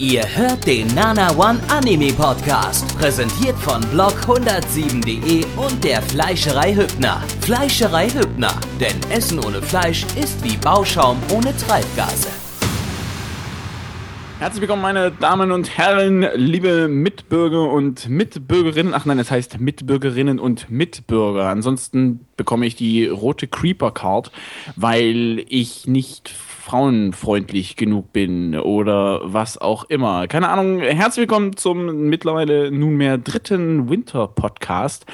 Ihr hört den Nana One Anime Podcast, präsentiert von blog107.de und der Fleischerei Hübner. Fleischerei Hübner, denn Essen ohne Fleisch ist wie Bauschaum ohne Treibgase. Herzlich willkommen, meine Damen und Herren, liebe Mitbürger und Mitbürgerinnen. Ach nein, es heißt Mitbürgerinnen und Mitbürger. Ansonsten bekomme ich die rote Creeper Card, weil ich nicht frauenfreundlich genug bin oder was auch immer. Keine Ahnung. Herzlich willkommen zum mittlerweile nunmehr dritten Winter-Podcast.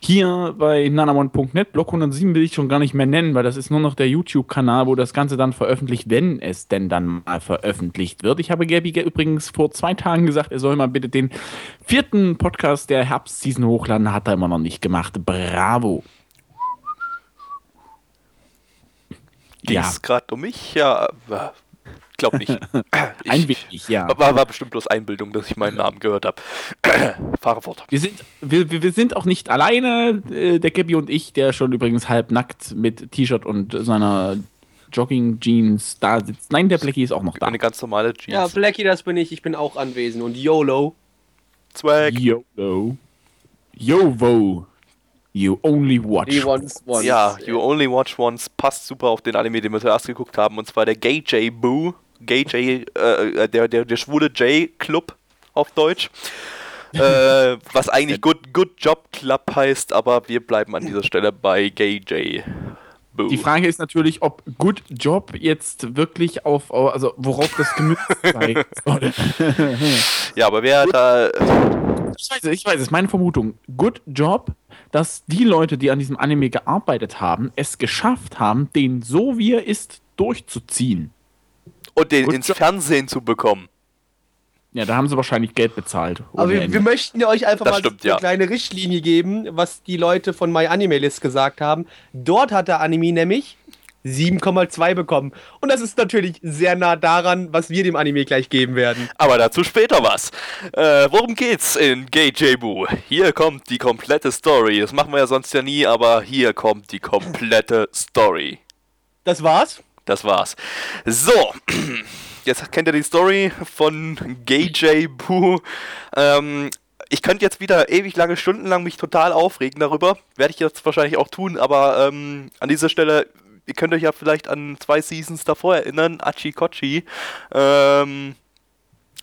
Hier bei nanamon.net. Block 107 will ich schon gar nicht mehr nennen, weil das ist nur noch der YouTube-Kanal, wo das Ganze dann veröffentlicht, wenn es denn dann mal veröffentlicht wird. Ich habe Gabi übrigens vor zwei Tagen gesagt, er soll mal bitte den vierten Podcast der Herbstseason hochladen. Hat er immer noch nicht gemacht. Bravo. Ging es ja. gerade um mich? Ja, äh, glaub nicht. Ich, ein wenig, ja. War, war bestimmt bloß Einbildung, dass ich meinen Namen gehört habe. Fahre fort. Wir sind, wir, wir sind auch nicht alleine, äh, der Gabby und ich, der schon übrigens halb nackt mit T-Shirt und seiner Jogging-Jeans da sitzt. Nein, der Blackie ist auch noch da. Eine ganz normale Jeans. Ja, Blackie, das bin ich. Ich bin auch anwesend. Und YOLO. Swag. YOLO. YOVO. You only watch once. once. Ja, You only watch once passt super auf den Anime, den wir zuerst geguckt haben, und zwar der Gay J Boo. Gay J, äh, der, der, der schwule J Club auf Deutsch. äh, was eigentlich Good, Good Job Club heißt, aber wir bleiben an dieser Stelle bei Gay J. Boo. Die Frage ist natürlich, ob Good Job jetzt wirklich auf, also worauf das gemützt sei. ja, aber wer da. Ich weiß, ich weiß, es ist meine Vermutung. Good Job dass die Leute, die an diesem Anime gearbeitet haben, es geschafft haben, den so wie er ist durchzuziehen. Und den Gut ins Fernsehen zu bekommen. Ja, da haben sie wahrscheinlich Geld bezahlt. Aber wir, wir, möchten euch einfach das mal stimmt, eine ja. kleine Richtlinie geben, was die Leute von MyAnimeList gesagt haben. Dort hat der Anime nämlich 7,2 bekommen. Und das ist natürlich sehr nah daran, was wir dem Anime gleich geben werden. Aber dazu später was. Äh, worum geht's in Gay Jebu? Hier kommt die komplette Story. Das machen wir ja sonst ja nie, aber hier kommt die komplette Story. Das war's? Das war's. So. Jetzt kennt ihr die Story von Gay Jebu. Ähm, ich könnte jetzt wieder ewig lange Stunden lang mich total aufregen darüber. Werde ich jetzt wahrscheinlich auch tun, aber ähm, an dieser Stelle ihr könnt euch ja vielleicht an zwei Seasons davor erinnern, Achi Kochi. Ähm,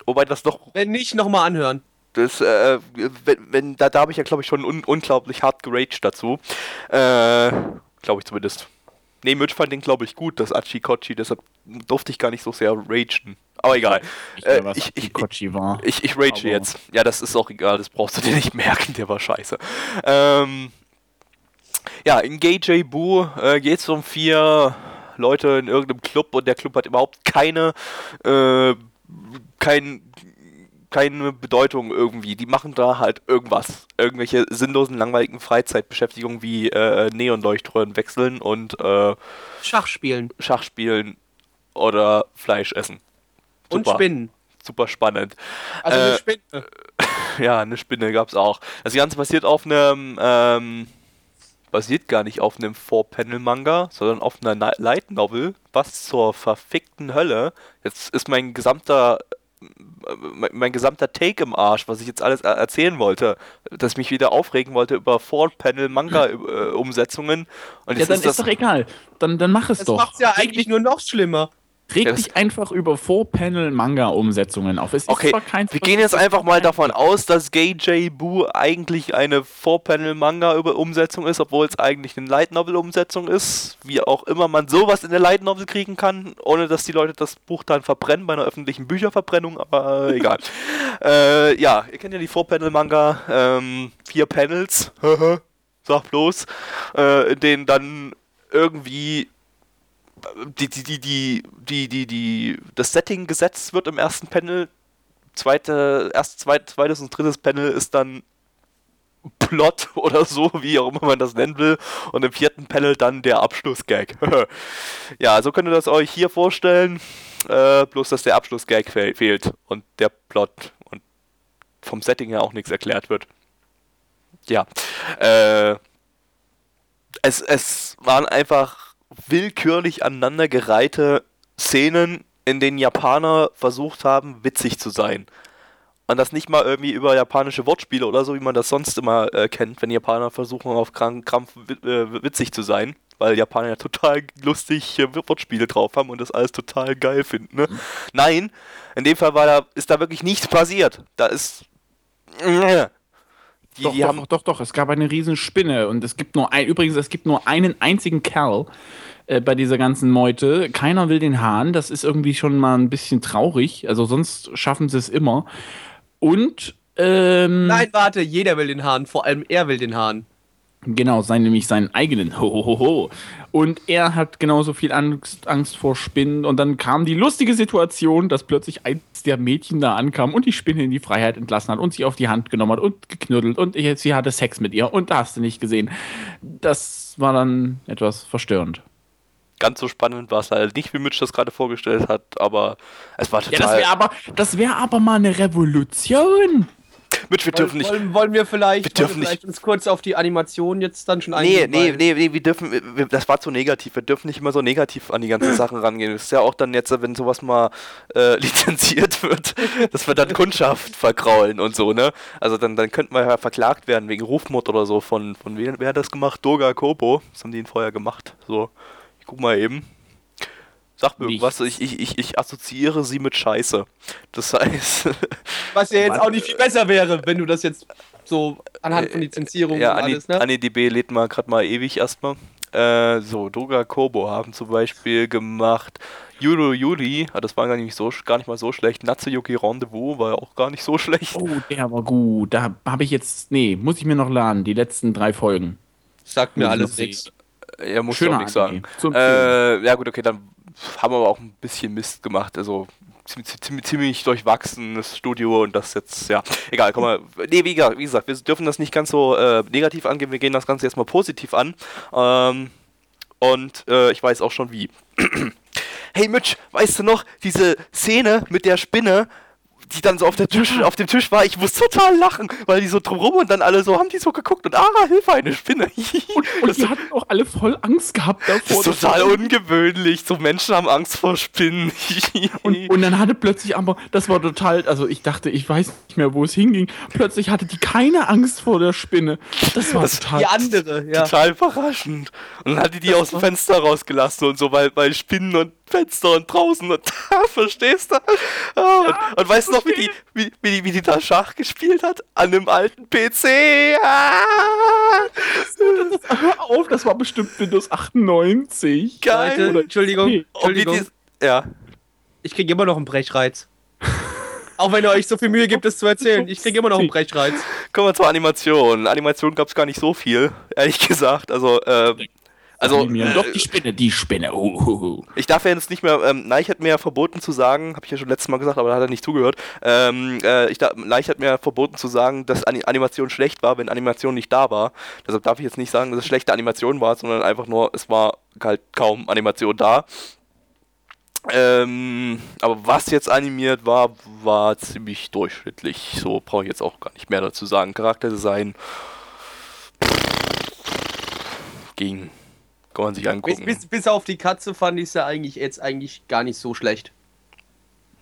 wobei das doch. Wenn nicht, nochmal anhören. Das, äh, wenn, wenn, da, da habe ich ja, glaube ich, schon un unglaublich hart geraged dazu. Äh, glaube ich zumindest. Nee, Mitch fand den, glaube ich, gut, das Achi Kochi, deshalb durfte ich gar nicht so sehr ragen. Aber egal. Ich, äh, was ich, ich, war. Ich, ich rage jetzt. Ja, das ist auch egal, das brauchst du dir nicht merken, der war scheiße. Ähm, ja, in Gay J Boo äh, geht es um vier Leute in irgendeinem Club und der Club hat überhaupt keine, äh, kein, keine Bedeutung irgendwie. Die machen da halt irgendwas. Irgendwelche sinnlosen, langweiligen Freizeitbeschäftigungen wie äh, Neonleuchtröhren wechseln und äh, Schachspielen. Schachspielen oder Fleisch essen. Super. Und Spinnen. Super spannend. Also eine äh, Spinne. ja, eine Spinne gab es auch. Das Ganze passiert auf einem ähm, basiert gar nicht auf einem Four-Panel-Manga, sondern auf einer Light Novel. Was zur verfickten Hölle. Jetzt ist mein gesamter mein, mein, gesamter Take im Arsch, was ich jetzt alles erzählen wollte, dass ich mich wieder aufregen wollte über Four-Panel-Manga-Umsetzungen. ja, dann ist, ist doch egal. Dann, dann mach es das doch. Das macht ja eigentlich nur noch schlimmer. Reg ja, dich einfach über Four-Panel-Manga-Umsetzungen auf. Es okay, wir gehen jetzt einfach mal davon aus, dass Gay J Boo eigentlich eine Four-Panel-Manga-Umsetzung ist, obwohl es eigentlich eine Light-Novel-Umsetzung ist. Wie auch immer man sowas in der Light-Novel kriegen kann, ohne dass die Leute das Buch dann verbrennen bei einer öffentlichen Bücherverbrennung, aber äh, egal. äh, ja, ihr kennt ja die Four-Panel-Manga, ähm, vier Panels, sag bloß, äh, in denen dann irgendwie die, die, die, die, die, die, die, das Setting gesetzt wird im ersten Panel. Zweite, erst zweit, zweites und drittes Panel ist dann Plot oder so, wie auch immer man das nennen will. Und im vierten Panel dann der Abschlussgag. ja, so könnt ihr das euch hier vorstellen. Äh, bloß, dass der Abschlussgag fe fehlt und der Plot und vom Setting her auch nichts erklärt wird. Ja. Äh, es, es waren einfach willkürlich aneinandergereihte Szenen in denen Japaner versucht haben, witzig zu sein. Und das nicht mal irgendwie über japanische Wortspiele oder so, wie man das sonst immer äh, kennt, wenn Japaner versuchen, auf Krampf äh, witzig zu sein, weil Japaner ja total lustig äh, Wortspiele drauf haben und das alles total geil finden. Ne? Nein, in dem Fall war da, ist da wirklich nichts passiert. Da ist. Die, doch, die doch, haben doch, doch, es gab eine riesen Spinne und es gibt nur ein, übrigens, es gibt nur einen einzigen Kerl äh, bei dieser ganzen Meute. Keiner will den Hahn, das ist irgendwie schon mal ein bisschen traurig, also sonst schaffen sie es immer. Und ähm, Nein, warte, jeder will den Hahn, vor allem er will den Hahn. Genau, sein, nämlich seinen eigenen. Hohoho. Und er hat genauso viel Angst, Angst vor Spinnen. Und dann kam die lustige Situation, dass plötzlich eins der Mädchen da ankam und die Spinne in die Freiheit entlassen hat und sie auf die Hand genommen hat und geknuddelt und sie hatte Sex mit ihr. Und da hast du nicht gesehen. Das war dann etwas verstörend. Ganz so spannend war es halt nicht, wie Mitch das gerade vorgestellt hat, aber es war total. Ja, das wäre aber, wär aber mal eine Revolution. Mit, wir dürfen nicht. Wollen, wollen wir vielleicht, wir dürfen wir vielleicht uns kurz auf die Animation jetzt dann schon eingehen? Nee, nee, nee, nee, wir dürfen, wir, das war zu negativ. Wir dürfen nicht immer so negativ an die ganzen Sachen rangehen. Das ist ja auch dann jetzt, wenn sowas mal äh, lizenziert wird, dass wir dann Kundschaft verkraulen und so, ne? Also dann, dann könnten wir ja verklagt werden wegen Rufmord oder so von, von wer, wer hat das gemacht? Doga Kobo. Das haben die ihn vorher gemacht. So, ich guck mal eben. Sag mir irgendwas, ich, ich, ich, ich assoziiere sie mit Scheiße. Das heißt. Was ja jetzt auch nicht viel besser wäre, wenn du das jetzt so anhand von Lizenzierung ja, und alles, ne? AniDB lädt mal gerade mal ewig erstmal. Äh, so, Doga Kobo haben zum Beispiel gemacht Yuro Yuri, ah, das war gar nicht, so, gar nicht mal so schlecht. Natsuyuki Rendezvous war ja auch gar nicht so schlecht. Oh, der war gut. Da habe ich jetzt, nee, muss ich mir noch laden, die letzten drei Folgen. Sagt mir alles nichts. Ja, muss Schöner auch nichts sagen. Äh, ja gut, okay, dann haben aber auch ein bisschen Mist gemacht. Also ziemlich, ziemlich, ziemlich durchwachsenes Studio und das jetzt, ja, egal, komm mal. Nee, wie, wie gesagt, wir dürfen das nicht ganz so äh, negativ angehen, wir gehen das Ganze jetzt mal positiv an. Ähm, und äh, ich weiß auch schon wie. hey Mitch, weißt du noch, diese Szene mit der Spinne, die dann so auf, der Tisch, auf dem Tisch war, ich muss total lachen, weil die so drumrum und dann alle so haben die so geguckt und ah, Hilfe, eine Spinne. und, und die hatten auch alle voll Angst gehabt davor. Das ist total ungewöhnlich. So Menschen haben Angst vor Spinnen. und, und dann hatte plötzlich aber, das war total, also ich dachte, ich weiß nicht mehr, wo es hinging. Plötzlich hatte die keine Angst vor der Spinne. Das war das total. Die andere, ja. Total überraschend. Und dann hat die die das aus dem Fenster rausgelassen und so, weil, weil Spinnen und Fenster und draußen und da, verstehst du? Oh, ja, und, und weißt du noch, wie die, wie, wie, die, wie die da Schach gespielt hat? An einem alten PC. Ah! Hör auf, das war bestimmt Windows 98. Geil. Leute, Oder Entschuldigung, Entschuldigung. Die, ja. Ich kriege immer noch einen Brechreiz. Auch wenn ihr euch so viel Mühe gibt, es zu erzählen. Ich kriege immer noch einen Brechreiz. Kommen wir zur Animation. Animation gab es gar nicht so viel, ehrlich gesagt. Also, äh, also, äh, doch die Spinne, die Spinne. Uh, uh, uh. Ich darf ja jetzt nicht mehr. Ähm, Neich hat mir ja verboten zu sagen, habe ich ja schon letztes Mal gesagt, aber da hat er nicht zugehört. Ähm, äh, ich da, Neich hat mir verboten zu sagen, dass Animation schlecht war, wenn Animation nicht da war. Deshalb darf ich jetzt nicht sagen, dass es schlechte Animation war, sondern einfach nur, es war halt kaum Animation da. Ähm, aber was jetzt animiert war, war ziemlich durchschnittlich. So brauche ich jetzt auch gar nicht mehr dazu sagen. Charakterdesign ging. Kann man sich angucken. Bis, bis, bis auf die Katze fand ich es ja eigentlich jetzt eigentlich gar nicht so schlecht.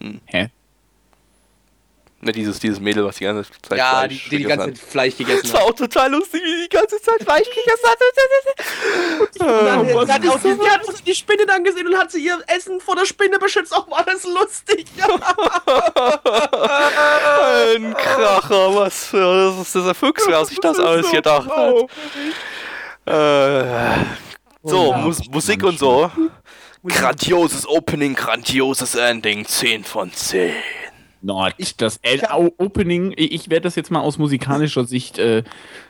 Hm. Hä? Ne, dieses, dieses Mädel, was die ganze Zeit ja, Fleisch die, die, die ganze Zeit Fleisch gegessen hat. Das war auch total lustig, wie die die ganze Zeit Fleisch gegessen hat. Und dann, oh, hat auch die, die, hat die Spinne dann gesehen und hat sie ihr Essen vor der Spinne beschützt. Auch war das lustig. Ein Kracher, was für das ist dieser Fuchs, wer sich das alles gedacht hat. Äh, so, Mus Musik und so. Grandioses Opening, grandioses Ending, 10 von 10. Not. Das L Opening, ich werde das jetzt mal aus musikalischer Sicht äh,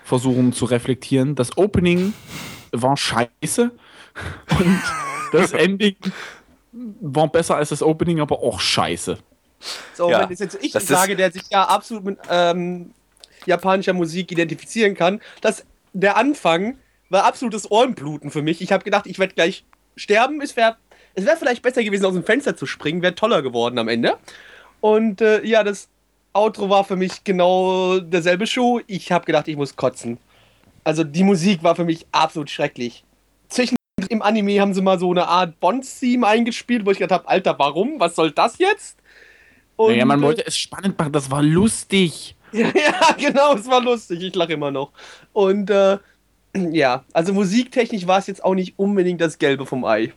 versuchen zu reflektieren. Das Opening war scheiße und das Ending war besser als das Opening, aber auch scheiße. So, ja, wenn jetzt ich sage, der sich ja absolut mit ähm, japanischer Musik identifizieren kann, dass der Anfang war absolutes Ohrenbluten für mich. Ich habe gedacht, ich werde gleich sterben. Es wäre es wär vielleicht besser gewesen, aus dem Fenster zu springen. Wäre toller geworden am Ende. Und äh, ja, das Outro war für mich genau derselbe Schuh. Ich habe gedacht, ich muss kotzen. Also die Musik war für mich absolut schrecklich. Zwischen im Anime haben sie mal so eine Art Bond-Theme eingespielt, wo ich gedacht habe, Alter, warum? Was soll das jetzt? Und, ja, man wollte es spannend machen, das war lustig. ja, ja, genau, es war lustig. Ich lache immer noch. Und äh, ja, also musiktechnisch war es jetzt auch nicht unbedingt das Gelbe vom Ei.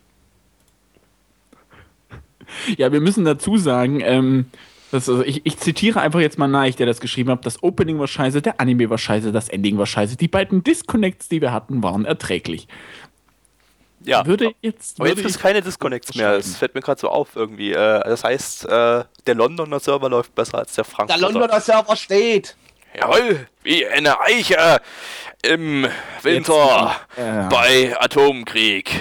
Ja, wir müssen dazu sagen, ähm, das, also ich, ich, zitiere einfach jetzt mal nach, der das geschrieben hat. Das Opening war scheiße, der Anime war scheiße, das Ending war scheiße. Die beiden Disconnects, die wir hatten, waren erträglich. Ja, würde jetzt, aber jetzt ist keine Disconnects mehr. Es fällt mir gerade so auf irgendwie. Äh, das heißt, äh, der Londoner Server läuft besser als der Frankfurter. Der Londoner Server steht. Jawohl, wie eine Eiche im Winter jetzt, äh, bei Atomkrieg.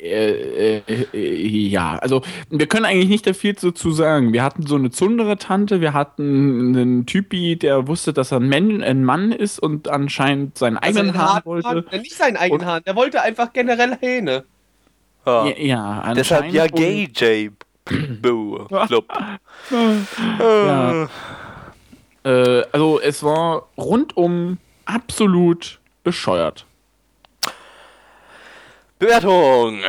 Äh, äh, äh, ja, also wir können eigentlich nicht da viel zu, sagen. Wir hatten so eine Zundere-Tante, wir hatten einen Typi, der wusste, dass er ein, Man, ein Mann ist und anscheinend seinen also eigenen Hahn wollte. Der nicht seinen eigenen Hahn, der wollte einfach generell Hähne. Ja, ja Deshalb ja Gay J. Boo Club. ja. Äh, also es war rundum absolut bescheuert. Bewertung.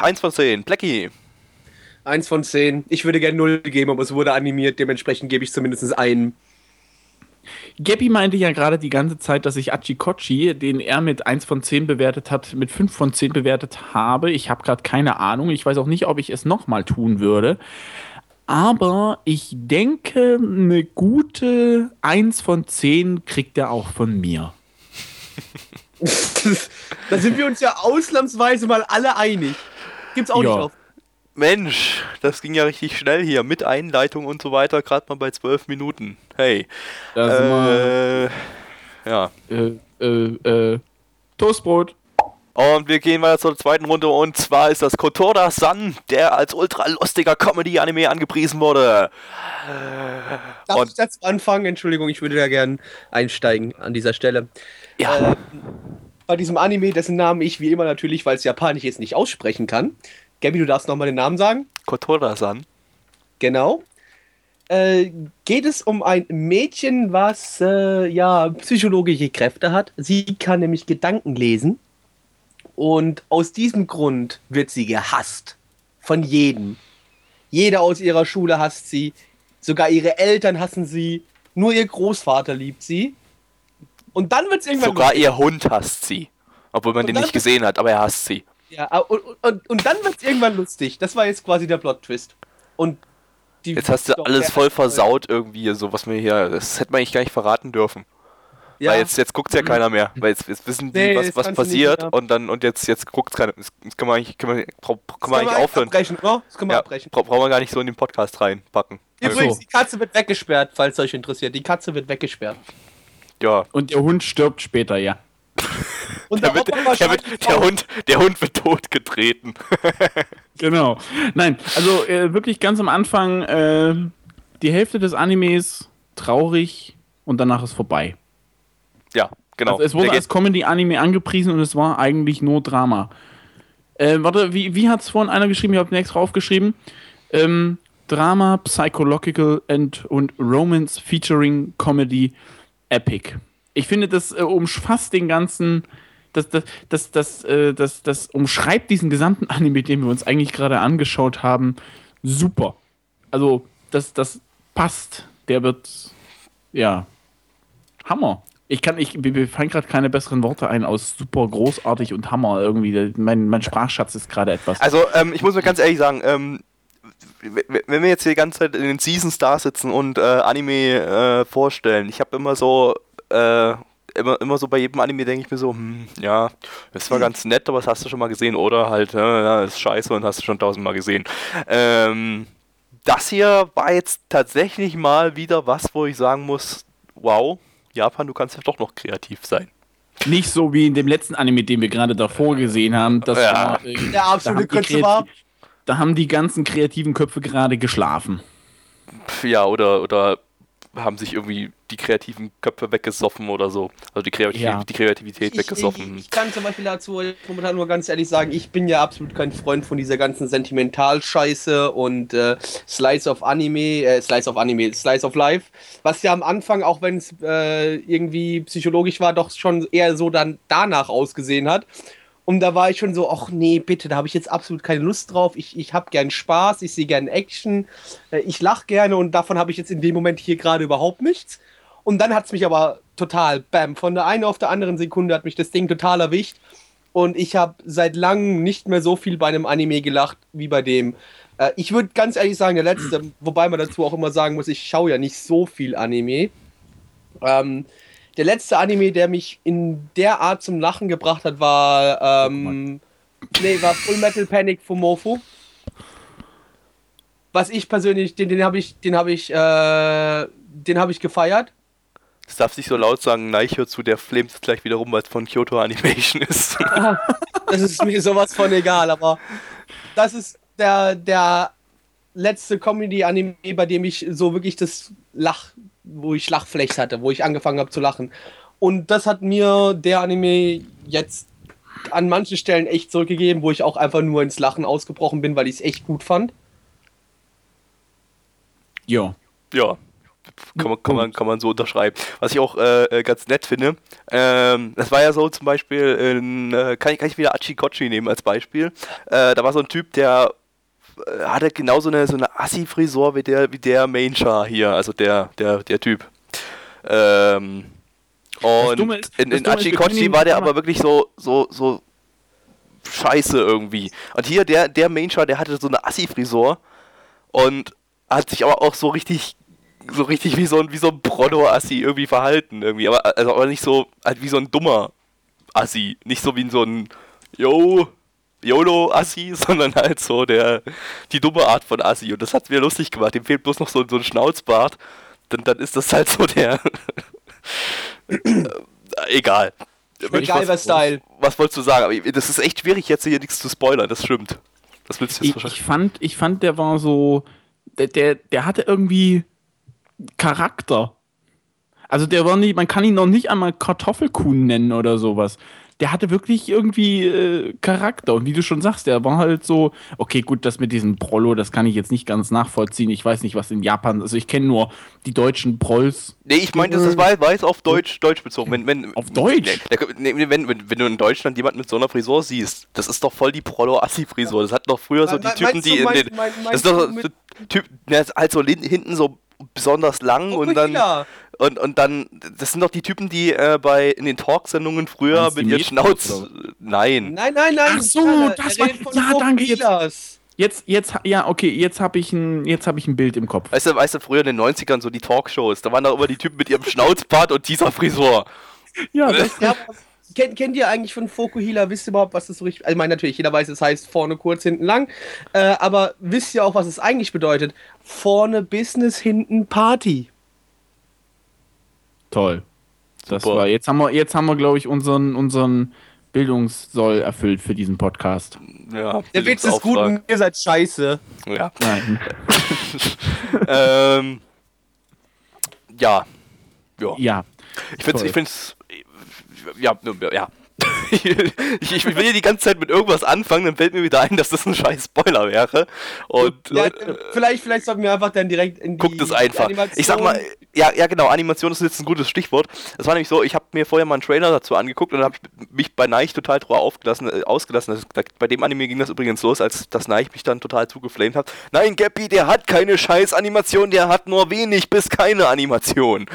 1 von 10. Blackie. 1 von 10. Ich würde gerne 0 geben, aber es wurde animiert. Dementsprechend gebe ich zumindest einen. Gabby meinte ja gerade die ganze Zeit, dass ich Achikochi, den er mit 1 von 10 bewertet hat, mit 5 von 10 bewertet habe. Ich habe gerade keine Ahnung. Ich weiß auch nicht, ob ich es nochmal tun würde. Aber ich denke, eine gute 1 von 10 kriegt er auch von mir. da sind wir uns ja ausnahmsweise mal alle einig. Gibt's auch ja. nicht auf. Mensch, das ging ja richtig schnell hier mit Einleitung und so weiter, gerade mal bei zwölf Minuten. Hey. Äh, ja. Äh, äh, äh, Toastbrot. Und wir gehen weiter zur zweiten Runde und zwar ist das Kotoda Sun, der als ultra lustiger Comedy-Anime angepriesen wurde. Darf und ich jetzt anfangen? Entschuldigung, ich würde da gerne einsteigen an dieser Stelle. Ja. Ähm, bei diesem Anime, dessen Namen ich wie immer natürlich, weil es japanisch ist, nicht aussprechen kann. Gabi, du darfst nochmal den Namen sagen. Kotora-san. Genau. Äh, geht es um ein Mädchen, was äh, ja psychologische Kräfte hat. Sie kann nämlich Gedanken lesen. Und aus diesem Grund wird sie gehasst. Von jedem. Jeder aus ihrer Schule hasst sie. Sogar ihre Eltern hassen sie. Nur ihr Großvater liebt sie. Und dann wird es irgendwann. Sogar lustig. ihr Hund hasst sie. Obwohl man und den nicht gesehen hat, aber er hasst sie. Ja, und, und, und dann wird es irgendwann lustig. Das war jetzt quasi der Plot-Twist. Und Jetzt hast du alles voll versaut irgendwie, so was mir hier. Das hätte man eigentlich gar nicht verraten dürfen. Ja. Weil jetzt, jetzt guckt ja keiner mehr. Weil jetzt, jetzt wissen die, nee, was, was passiert und dann und jetzt, jetzt guckt keiner. Das kann man eigentlich, kann man, kann man eigentlich aufhören. Abbrechen, oder? Das können wir ja, abbrechen. Bra brauchen wir gar nicht so in den Podcast reinpacken. Übrigens, so. die Katze wird weggesperrt, falls euch interessiert. Die Katze wird weggesperrt. Ja. Und der Hund stirbt später, ja. Und der, wird, der, wird, der, Hund, der Hund wird totgetreten. genau. Nein, also äh, wirklich ganz am Anfang äh, die Hälfte des Animes traurig und danach ist vorbei. Ja, genau. Also es wurde als Comedy-Anime angepriesen und es war eigentlich nur Drama. Äh, warte, wie, wie hat es vorhin einer geschrieben? Ich habe nichts draufgeschrieben. Ähm, Drama, Psychological and, und Romance featuring Comedy Epic. Ich finde, das äh, umfasst den ganzen, das, das, das, das, äh, das, das umschreibt diesen gesamten Anime, den wir uns eigentlich gerade angeschaut haben, super. Also, das, das passt. Der wird, ja, Hammer. Ich kann, ich, mir fallen gerade keine besseren Worte ein aus super großartig und Hammer irgendwie. Mein, mein Sprachschatz ist gerade etwas. Also, ähm, ich muss mir ganz ehrlich sagen, ähm, wenn wir jetzt hier die ganze Zeit in den Season Stars sitzen und äh, Anime äh, vorstellen, ich habe immer so, äh, immer, immer so bei jedem Anime denke ich mir so, hm, ja, das war ganz nett, aber das hast du schon mal gesehen, oder halt, ja, das ist scheiße und hast du schon tausendmal gesehen. Ähm, das hier war jetzt tatsächlich mal wieder was, wo ich sagen muss, wow, Japan, du kannst ja doch noch kreativ sein. Nicht so wie in dem letzten Anime, den wir gerade davor gesehen haben. Das ja. war, äh, der absolute Kötze war da haben die ganzen kreativen Köpfe gerade geschlafen. Ja, oder, oder haben sich irgendwie die kreativen Köpfe weggesoffen oder so. Also die, Kreativ ja. die Kreativität ich, weggesoffen. Ich, ich, kann zum Beispiel dazu momentan nur ganz ehrlich sagen, ich bin ja absolut kein Freund von dieser ganzen Sentimentalscheiße und äh, Slice of Anime, äh, Slice of Anime, Slice of Life, was ja am Anfang, auch wenn es äh, irgendwie psychologisch war, doch schon eher so dann danach ausgesehen hat. Und da war ich schon so, ach nee, bitte, da habe ich jetzt absolut keine Lust drauf. Ich, ich habe gern Spaß, ich sehe gern Action, äh, ich lache gerne und davon habe ich jetzt in dem Moment hier gerade überhaupt nichts. Und dann hat es mich aber total, bam, von der einen auf der anderen Sekunde hat mich das Ding total erwischt. Und ich habe seit langem nicht mehr so viel bei einem Anime gelacht wie bei dem. Äh, ich würde ganz ehrlich sagen, der letzte, wobei man dazu auch immer sagen muss, ich schaue ja nicht so viel Anime. Ähm, der letzte Anime, der mich in der Art zum Lachen gebracht hat, war, ähm, nee, war Full Metal Panic von Morpho. Was ich persönlich, den, den habe ich, den habe ich, äh, den habe ich gefeiert. Das darf nicht so laut sagen, nein, ich höre zu, der flamet gleich wieder rum, weil es von Kyoto Animation ist. das ist mir sowas von egal, aber das ist der, der letzte Comedy-Anime, bei dem ich so wirklich das Lach, wo ich Lachflecht hatte, wo ich angefangen habe zu lachen. Und das hat mir der Anime jetzt an manchen Stellen echt zurückgegeben, wo ich auch einfach nur ins Lachen ausgebrochen bin, weil ich es echt gut fand. Ja. Ja. Kann man, kann, man, kann man so unterschreiben. Was ich auch äh, äh, ganz nett finde, ähm, das war ja so zum Beispiel, in, äh, kann, ich, kann ich wieder Achikochi nehmen als Beispiel. Äh, da war so ein Typ, der äh, hatte genauso eine, so eine Assi-Frisur wie der, wie der Main Char hier, also der, der, der Typ. Ähm, und ist, in, in Achikochi war der aber wirklich so, so, so scheiße irgendwie. Und hier, der, der Main Char, der hatte so eine Assi-Frisur und hat sich aber auch so richtig so richtig wie so ein, wie so ein Proto-Assi irgendwie verhalten irgendwie, aber also aber nicht so halt wie so ein dummer Assi, nicht so wie so ein Yo, YOLO-Assi, sondern halt so der, die dumme Art von Assi. Und das hat mir lustig gemacht. Dem fehlt bloß noch so, so ein Schnauzbart. Dann, dann ist das halt so der. äh, egal. Egal, was, Style. Was wolltest du sagen? Aber das ist echt schwierig, jetzt hier nichts zu spoilern, das stimmt. Das willst du jetzt ich, ich fand, ich fand, der war so. Der, der, der hatte irgendwie Charakter. Also der war nicht, man kann ihn noch nicht einmal Kartoffelkuhn nennen oder sowas der hatte wirklich irgendwie äh, Charakter. Und wie du schon sagst, der war halt so, okay, gut, das mit diesem Prollo, das kann ich jetzt nicht ganz nachvollziehen. Ich weiß nicht, was in Japan, also ich kenne nur die deutschen Prolls. Nee, ich meine, das war, war jetzt auf Deutsch, Deutsch bezogen. Wenn, wenn, auf Deutsch? Nee, wenn, wenn, wenn, du in Deutschland jemanden mit so einer Frisur siehst, das ist doch voll die Prollo-Assi-Frisur. Das hat doch früher so die Typen, die in den. Das ist doch so Typ, halt so hinten so besonders lang und dann und, und dann, das sind doch die Typen, die äh, bei in den Talksendungen früher mit ihren Schnauz. Nein. Nein, nein, nein. Ach so, das war. Ja, danke. Jetzt, jetzt, jetzt, ja, okay, jetzt habe ich, ein, hab ich ein Bild im Kopf. Weißt du, weißt du, früher in den 90ern so die Talkshows, da waren da immer die Typen mit ihrem Schnauzbart und dieser Frisur. Ja, das ja, kennt, kennt ihr eigentlich von Fokuhila? Wisst ihr überhaupt, was das so richtig. Also, ich meine, natürlich, jeder weiß, es heißt vorne kurz, hinten lang. Äh, aber wisst ihr auch, was es eigentlich bedeutet? Vorne Business, hinten Party. Toll. Das Super. war, jetzt haben wir, jetzt haben wir, glaube ich, unseren, unseren Bildungssoll erfüllt für diesen Podcast. Ja, Der Witz ist gut und ihr seid scheiße. Ja. Nein. ähm, ja. Ja. Ja. Ich finde es, ja, ja, ich, ich, will hier die ganze Zeit mit irgendwas anfangen, dann fällt mir wieder ein, dass das ein scheiß Spoiler wäre. Und ja, vielleicht, vielleicht sollten wir einfach dann direkt in die Guckt es einfach. Animation. Ich sag mal, ja, ja genau, Animation ist jetzt ein gutes Stichwort. Das war nämlich so, ich habe mir vorher mal einen Trailer dazu angeguckt und habe mich bei Neich total drüber aufgelassen, äh, ausgelassen. Das, bei dem Anime ging das übrigens los, als das Neich mich dann total zugeflamed hat. Nein, Gappy, der hat keine scheiß Animation, der hat nur wenig bis keine Animation.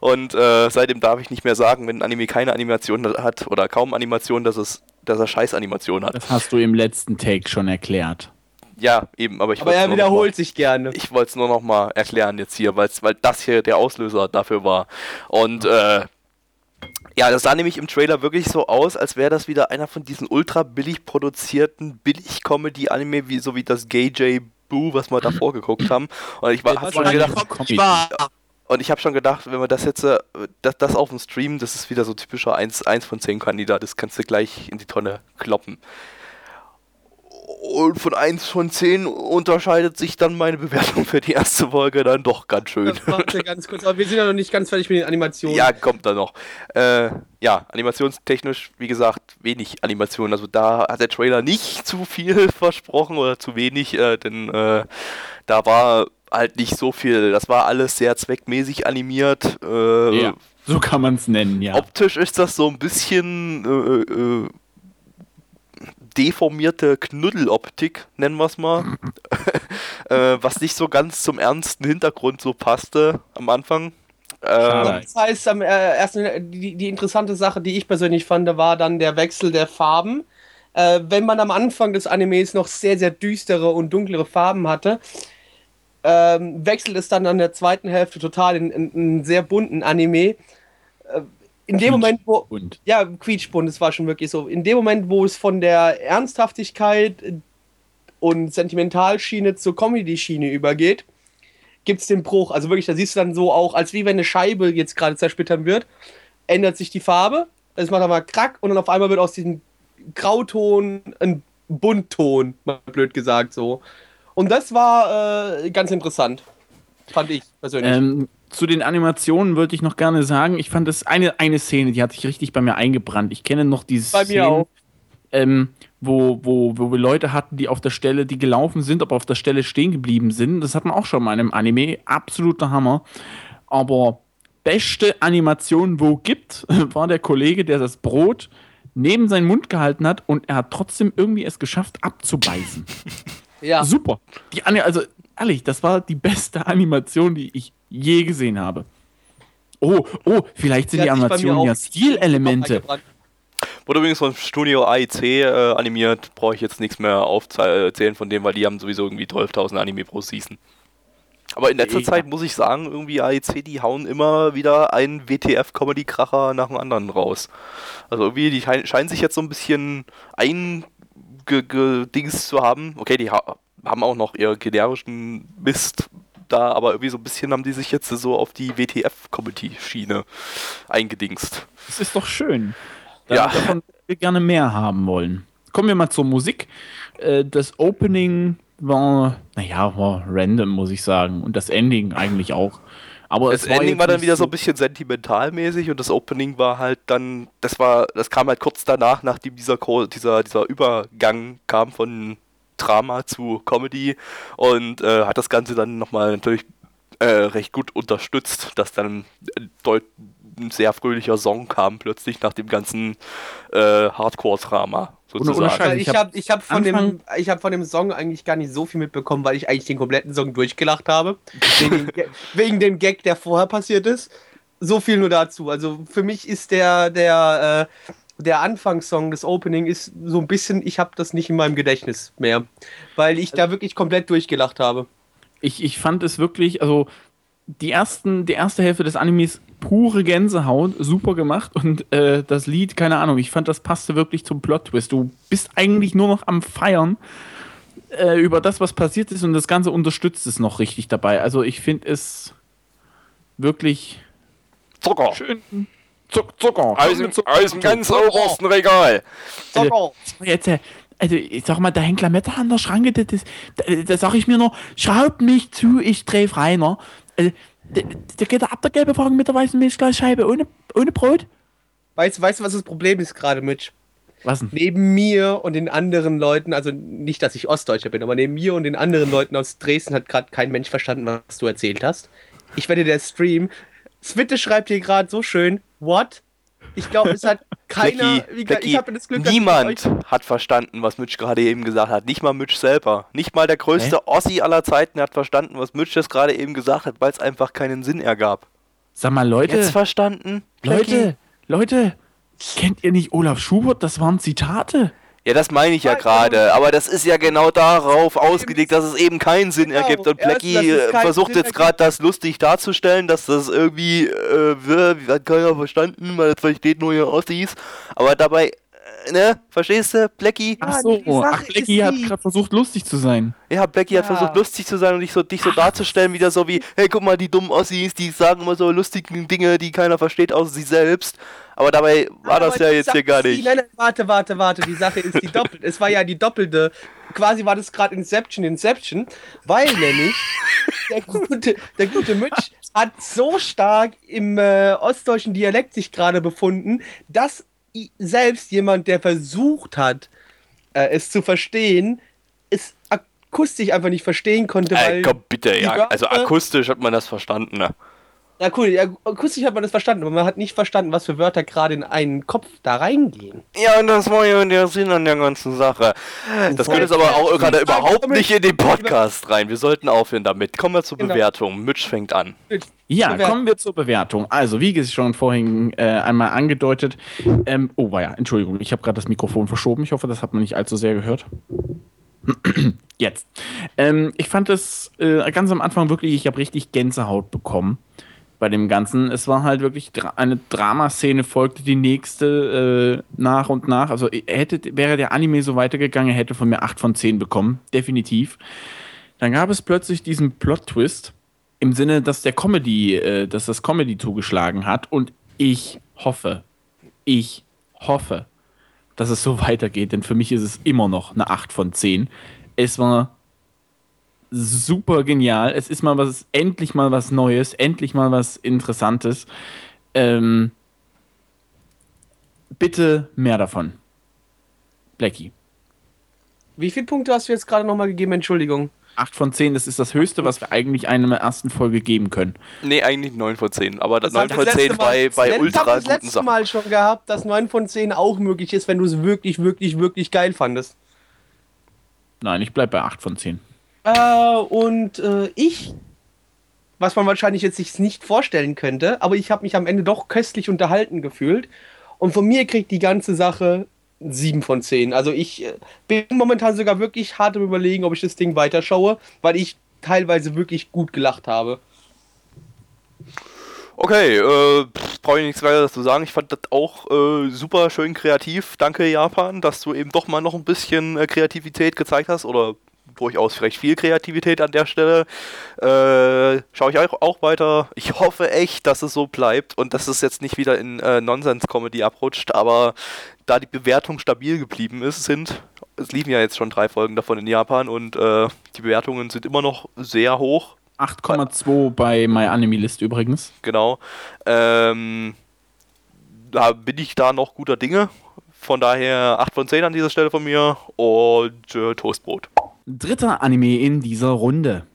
Und äh, seitdem darf ich nicht mehr sagen, wenn ein Anime keine Animation hat oder kaum Animation, dass, es, dass er scheiß Animation hat. Das hast du im letzten Take schon erklärt. Ja, eben, aber ich Aber er wiederholt sich gerne. Ich wollte es nur noch mal erklären jetzt hier, weil das hier der Auslöser dafür war. Und äh, ja, das sah nämlich im Trailer wirklich so aus, als wäre das wieder einer von diesen ultra billig produzierten Billig-Comedy-Anime, wie, so wie das Gay J Boo, was wir davor geguckt haben. Und ich war, hab schon gedacht, und ich habe schon gedacht, wenn wir das jetzt, äh, das, das auf dem Stream, das ist wieder so typischer 1, 1 von 10 Kandidat, das kannst du gleich in die Tonne kloppen. Und von 1 von 10 unterscheidet sich dann meine Bewertung für die erste Folge dann doch ganz schön. Warte ganz kurz, aber wir sind ja noch nicht ganz fertig mit den Animationen. Ja, kommt da noch. Äh, ja, animationstechnisch, wie gesagt, wenig Animation. Also da hat der Trailer nicht zu viel versprochen oder zu wenig, äh, denn äh, da war halt nicht so viel. Das war alles sehr zweckmäßig animiert. Äh, ja, so kann man es nennen, ja. Optisch ist das so ein bisschen äh, äh, deformierte Knuddeloptik, nennen wir es mal, äh, was nicht so ganz zum ernsten Hintergrund so passte am Anfang. Ähm, das heißt, am äh, ersten, die, die interessante Sache, die ich persönlich fand, war dann der Wechsel der Farben. Äh, wenn man am Anfang des Animes noch sehr, sehr düstere und dunklere Farben hatte, ähm, wechselt es dann an der zweiten Hälfte total in, in, in einen sehr bunten Anime. Äh, in dem Moment, wo. Ja, quietschbunt, das war schon wirklich so. In dem Moment, wo es von der Ernsthaftigkeit und Sentimentalschiene zur Comedy-Schiene übergeht, gibt es den Bruch. Also wirklich, da siehst du dann so auch, als wie wenn eine Scheibe jetzt gerade zersplittern wird, ändert sich die Farbe. Es macht aber Krack und dann auf einmal wird aus diesem Grauton ein Buntton, mal blöd gesagt so. Und das war äh, ganz interessant. Fand ich persönlich. Ähm, zu den Animationen wollte ich noch gerne sagen, ich fand das eine, eine Szene, die hat sich richtig bei mir eingebrannt. Ich kenne noch diese bei auch. Ähm, wo, wo, wo wir Leute hatten, die auf der Stelle, die gelaufen sind, aber auf der Stelle stehen geblieben sind. Das hat man auch schon mal in einem Anime. Absoluter Hammer. Aber beste Animation, wo gibt, war der Kollege, der das Brot neben seinen Mund gehalten hat und er hat trotzdem irgendwie es geschafft, abzubeißen. Ja. Super. Die, also ehrlich, das war die beste Animation, die ich je gesehen habe. Oh, oh, vielleicht sind die, Animationen ja Stilelemente. Wurde übrigens von Studio AIC äh, animiert, brauche ich jetzt nichts mehr aufzählen von dem, weil die haben sowieso irgendwie 12.000 Anime pro Season. Aber in letzter Egal. Zeit muss ich sagen, irgendwie AIC, die hauen immer wieder einen WTF-Comedy-Kracher nach dem anderen raus. Also irgendwie, die scheinen sich jetzt so ein bisschen eingedings zu haben. Okay, die ha haben auch noch ihr generischen Mist da, aber irgendwie so ein bisschen haben die sich jetzt so auf die WTF-Comedy-Schiene eingedingst. Das ist doch schön. Ja. Davon wir gerne mehr haben wollen. Kommen wir mal zur Musik. Äh, das Opening war, naja, war random, muss ich sagen. Und das Ending eigentlich auch. Aber das Ending war, war dann wieder so ein bisschen sentimentalmäßig und das Opening war halt dann, das war, das kam halt kurz danach, nachdem dieser, dieser, dieser Übergang kam von Drama zu Comedy und äh, hat das Ganze dann nochmal natürlich äh, recht gut unterstützt, dass dann ein sehr fröhlicher Song kam plötzlich nach dem ganzen äh, Hardcore-Drama. Sozusagen. Ich habe ich hab von, dem, hab von dem Song eigentlich gar nicht so viel mitbekommen, weil ich eigentlich den kompletten Song durchgelacht habe. wegen, wegen dem Gag, der vorher passiert ist. So viel nur dazu. Also für mich ist der, der, äh, der Anfangssong des Opening ist so ein bisschen, ich habe das nicht in meinem Gedächtnis mehr, weil ich da wirklich komplett durchgelacht habe. Ich, ich fand es wirklich, also die, ersten, die erste Hälfte des Animes pure Gänsehaut, super gemacht und äh, das Lied, keine Ahnung, ich fand, das passte wirklich zum Plot-Twist. Du bist eigentlich nur noch am Feiern äh, über das, was passiert ist und das Ganze unterstützt es noch richtig dabei. Also ich finde es wirklich Zucker. schön. Zuck, Zucker. Aus, dem, aus dem ganz obersten Regal. Zucker. Also, jetzt, äh, also ich sag mal, da hängt Lametta an der Schranke, das, das, da, da sag ich mir nur, schaut mich zu, ich dreh reiner. Also, der, geht ab der gelbe Wagen mit der weißen Milchglasscheibe ohne, ohne Brot. Weißt du, weißt, was das Problem ist gerade, Mitch? Was denn? Neben mir und den anderen Leuten, also nicht, dass ich Ostdeutscher bin, aber neben mir und den anderen Leuten aus Dresden hat gerade kein Mensch verstanden, was du erzählt hast. Ich werde der Stream. Switte schreibt hier gerade so schön, what? Ich glaube, es hat keiner. Blackie, Blackie, ich habe das Glück, niemand hat verstanden, was Mitch gerade eben gesagt hat. Nicht mal Mitch selber. Nicht mal der größte Hä? Ossi aller Zeiten hat verstanden, was Mitch das gerade eben gesagt hat, weil es einfach keinen Sinn ergab. Sag mal, Leute. Jetzt verstanden? Blackie? Leute, Leute, kennt ihr nicht Olaf Schubert? Das waren Zitate. Ja, das meine ich ja gerade, aber das ist ja genau darauf ausgelegt, dass es eben keinen Sinn genau. ergibt. Und Blackie äh, versucht jetzt gerade das lustig darzustellen, dass das irgendwie, äh, hat keiner verstanden, weil das versteht nur ihr Ossis. Aber dabei ne? Verstehst du, Blackie? Ach so, Ach, Blackie hat gerade versucht, lustig zu sein. Ja, Blackie ja. hat versucht, lustig zu sein und dich so, dich so darzustellen, wieder so wie, hey, guck mal, die dummen Ossis, die sagen immer so lustige Dinge, die keiner versteht, außer sie selbst. Aber dabei war Aber das ja jetzt hier gar nicht. nein, nein, warte, warte, warte. Die Sache ist die doppelte. es war ja die doppelte. Quasi war das gerade Inception, Inception, weil nämlich der gute, der gute Mitch hat so stark im äh, ostdeutschen Dialekt sich gerade befunden, dass selbst jemand, der versucht hat, äh, es zu verstehen, es akustisch einfach nicht verstehen konnte. Ey, komm bitte, ja. Also akustisch hat man das verstanden, ne? Ja, cool. Ja, akustisch hat man das verstanden, aber man hat nicht verstanden, was für Wörter gerade in einen Kopf da reingehen. Ja, und das war ja der Sinn an der ganzen Sache. Das gehört jetzt aber auch gerade überhaupt nicht in den Podcast rein. Wir sollten aufhören damit. Kommen wir zur genau. Bewertung. Mitch fängt an. Ja, kommen wir zur Bewertung. Also, wie schon vorhin äh, einmal angedeutet. Ähm, oh, war ja, Entschuldigung, ich habe gerade das Mikrofon verschoben. Ich hoffe, das hat man nicht allzu sehr gehört. Jetzt. Ähm, ich fand es äh, ganz am Anfang wirklich, ich habe richtig Gänsehaut bekommen bei dem Ganzen. Es war halt wirklich eine Dramaszene, folgte die nächste äh, nach und nach. Also hätte, wäre der Anime so weitergegangen, hätte von mir 8 von 10 bekommen, definitiv. Dann gab es plötzlich diesen Plot-Twist im Sinne, dass der Comedy, äh, dass das Comedy zugeschlagen hat und ich hoffe, ich hoffe, dass es so weitergeht, denn für mich ist es immer noch eine 8 von 10. Es war super genial. Es ist mal was, endlich mal was Neues, endlich mal was Interessantes. Ähm, bitte mehr davon. Blackie. Wie viele Punkte hast du jetzt gerade nochmal gegeben? Entschuldigung. 8 von 10, das ist das Höchste, was wir eigentlich einer ersten Folge geben können. Nee, eigentlich 9 von 10. Aber das 9 von 10 bei, bei ultra. Ich habe das letzte Mal schon gehabt, dass 9 von 10 auch möglich ist, wenn du es wirklich, wirklich, wirklich geil fandest. Nein, ich bleib bei 8 von 10. Äh, und äh, ich, was man wahrscheinlich jetzt sich nicht vorstellen könnte, aber ich habe mich am Ende doch köstlich unterhalten gefühlt. Und von mir kriegt die ganze Sache 7 von 10. Also ich äh, bin momentan sogar wirklich hart im Überlegen, ob ich das Ding weiterschaue, weil ich teilweise wirklich gut gelacht habe. Okay, äh, brauche ich nichts weiter dazu sagen. Ich fand das auch äh, super schön kreativ. Danke, Japan, dass du eben doch mal noch ein bisschen äh, Kreativität gezeigt hast oder durchaus vielleicht viel Kreativität an der Stelle. Äh, schaue ich auch, auch, weiter. Ich hoffe echt, dass es so bleibt und dass es jetzt nicht wieder in äh, Nonsens-Comedy abrutscht, aber da die Bewertung stabil geblieben ist, sind, es liefen ja jetzt schon drei Folgen davon in Japan und äh, die Bewertungen sind immer noch sehr hoch. 8,2 bei MyAnimeList übrigens. Genau. Ähm, da bin ich da noch guter Dinge. Von daher 8 von 10 an dieser Stelle von mir und äh, Toastbrot. Dritter Anime in dieser Runde.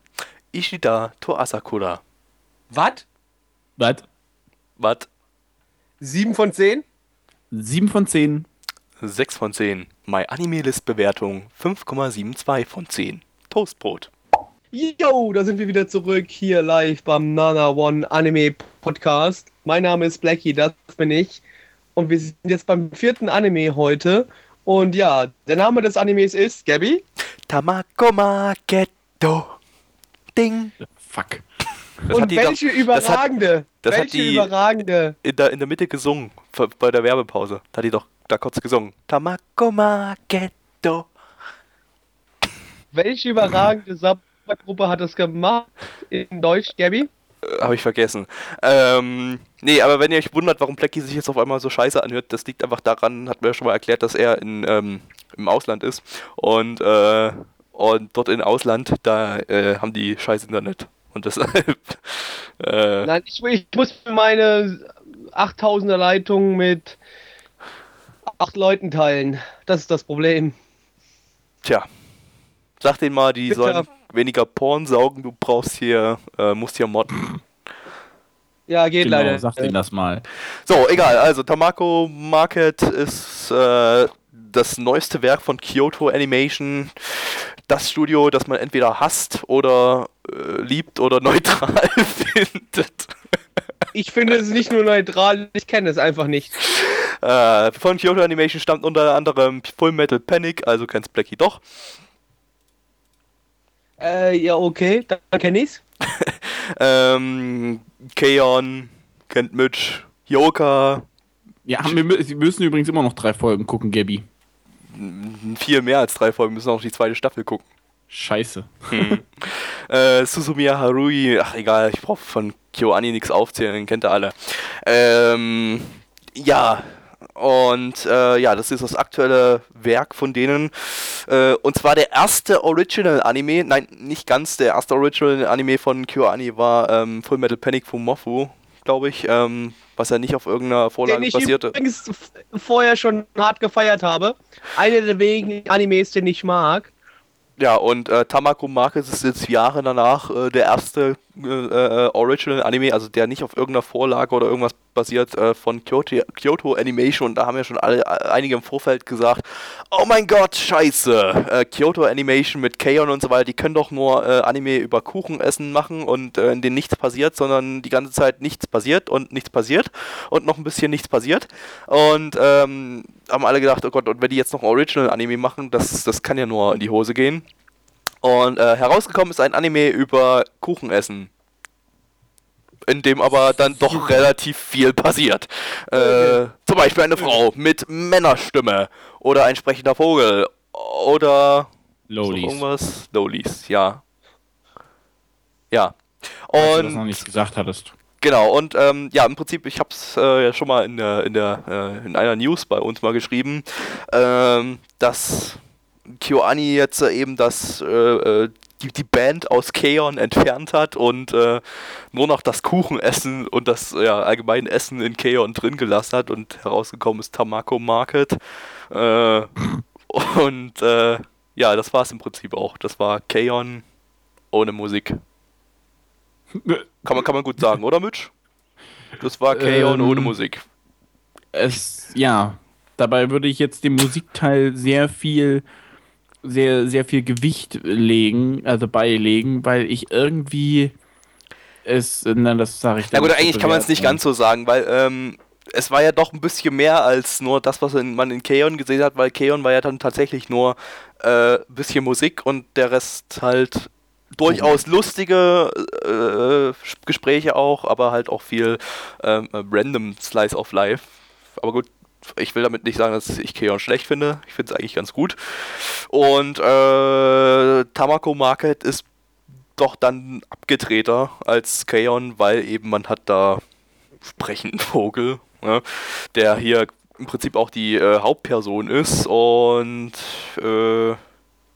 Ishida to Asakura. Was? Was? Was? 7 von 10? 7 von 10. 6 von 10. My Anime List Bewertung 5,72 von 10. Toastbrot. Yo, da sind wir wieder zurück hier live beim Nana One Anime Podcast. Mein Name ist Blackie, das bin ich. Und wir sind jetzt beim vierten Anime heute. Und ja, der Name des Animes ist, Gabby? Tamako Marketo. Ding. Fuck. Das Und welche doch, überragende, das hat, das welche hat überragende. In der, in der Mitte gesungen, bei der Werbepause. Da hat die doch da kurz gesungen. Tamako Marketo. Welche überragende Subgruppe hat das gemacht in Deutsch, Gabby? Äh, Habe ich vergessen. Ähm, nee, aber wenn ihr euch wundert, warum Blackie sich jetzt auf einmal so scheiße anhört, das liegt einfach daran, hat mir ja schon mal erklärt, dass er in, ähm, im Ausland ist. Und, äh, und dort im Ausland, da äh, haben die scheiß Internet. Und deshalb. Äh, Nein, ich, ich muss meine 8000er Leitung mit acht Leuten teilen. Das ist das Problem. Tja. Sag denen mal, die Bitte. sollen weniger Porn saugen, du brauchst hier, äh, musst hier modden. Ja, geht genau, leider. Sag denen das mal. So, egal. Also, Tamako Market ist äh, das neueste Werk von Kyoto Animation. Das Studio, das man entweder hasst oder äh, liebt oder neutral findet. Ich finde es nicht nur neutral, ich kenne es einfach nicht. Äh, von Kyoto Animation stammt unter anderem Full Metal Panic, also kennst Blackie doch. Äh, ja, okay, dann kenn ich's. ähm, Keon, kennt Mitch, Yoka. Ja, wir, wir müssen übrigens immer noch drei Folgen gucken, Gabby. Viel mehr als drei Folgen, müssen auch die zweite Staffel gucken. Scheiße. Hm. äh, Susumiya Harui, ach egal, ich brauche von KyoAni nichts aufzählen, den kennt ihr alle. Ähm, ja, und äh, ja, das ist das aktuelle Werk von denen. Äh, und zwar der erste Original-Anime, nein, nicht ganz, der erste Original-Anime von KyoAni war ähm, Full Metal Panic Fumofu, glaube ich, ähm, was ja nicht auf irgendeiner Vorlage den ich basierte. übrigens vorher schon hart gefeiert habe. Einer der wenigen Animes, den ich mag. Ja, und äh, Tamako Market ist jetzt Jahre danach äh, der erste äh, äh, Original-Anime, also der nicht auf irgendeiner Vorlage oder irgendwas basiert, äh, von Kyoto, Kyoto, Animation. Und da haben ja schon alle, äh, einige im Vorfeld gesagt, oh mein Gott, scheiße, Kyoto Animation mit Kaon und so weiter, die können doch nur Anime über Kuchenessen machen und in denen nichts passiert, sondern die ganze Zeit nichts passiert und nichts passiert und noch ein bisschen nichts passiert. Und ähm, haben alle gedacht, oh Gott, und wenn die jetzt noch ein Original-Anime machen, das, das kann ja nur in die Hose gehen. Und äh, herausgekommen ist ein Anime über Kuchenessen. In dem aber dann doch relativ viel passiert. Äh, zum Beispiel eine Frau mit Männerstimme. Oder ein sprechender Vogel. Oder. Lolis. Irgendwas. Lolis, ja. Ja. Und. Als du das noch nicht gesagt hattest. Genau, und ähm, ja, im Prinzip, ich habe es äh, ja schon mal in, der, in, der, äh, in einer News bei uns mal geschrieben, ähm, dass KyoAni jetzt eben das, äh, äh, die, die Band aus Keon entfernt hat und äh, nur noch das Kuchenessen und das ja, allgemeine Essen in Keon drin gelassen hat und herausgekommen ist Tamako Market. und ja, das war es im Prinzip auch. Das war Keon ohne Musik. Kann man, kann man gut sagen, oder Mitch? Das war K.O. Ähm, ohne Musik. Es, ja. Dabei würde ich jetzt dem Musikteil sehr viel, sehr, sehr viel Gewicht legen, also beilegen, weil ich irgendwie es, na, das sage ich Na gut, eigentlich kann man es nicht ganz so sagen, weil ähm, es war ja doch ein bisschen mehr als nur das, was man in Keon gesehen hat, weil Keon war ja dann tatsächlich nur ein äh, bisschen Musik und der Rest halt durchaus lustige äh, Gespräche auch, aber halt auch viel äh, random Slice of Life. Aber gut, ich will damit nicht sagen, dass ich Keon schlecht finde. Ich finde es eigentlich ganz gut. Und äh, Tamako Market ist doch dann abgedrehter als Keon, weil eben man hat da sprechenden Vogel, ne, der hier im Prinzip auch die äh, Hauptperson ist und äh,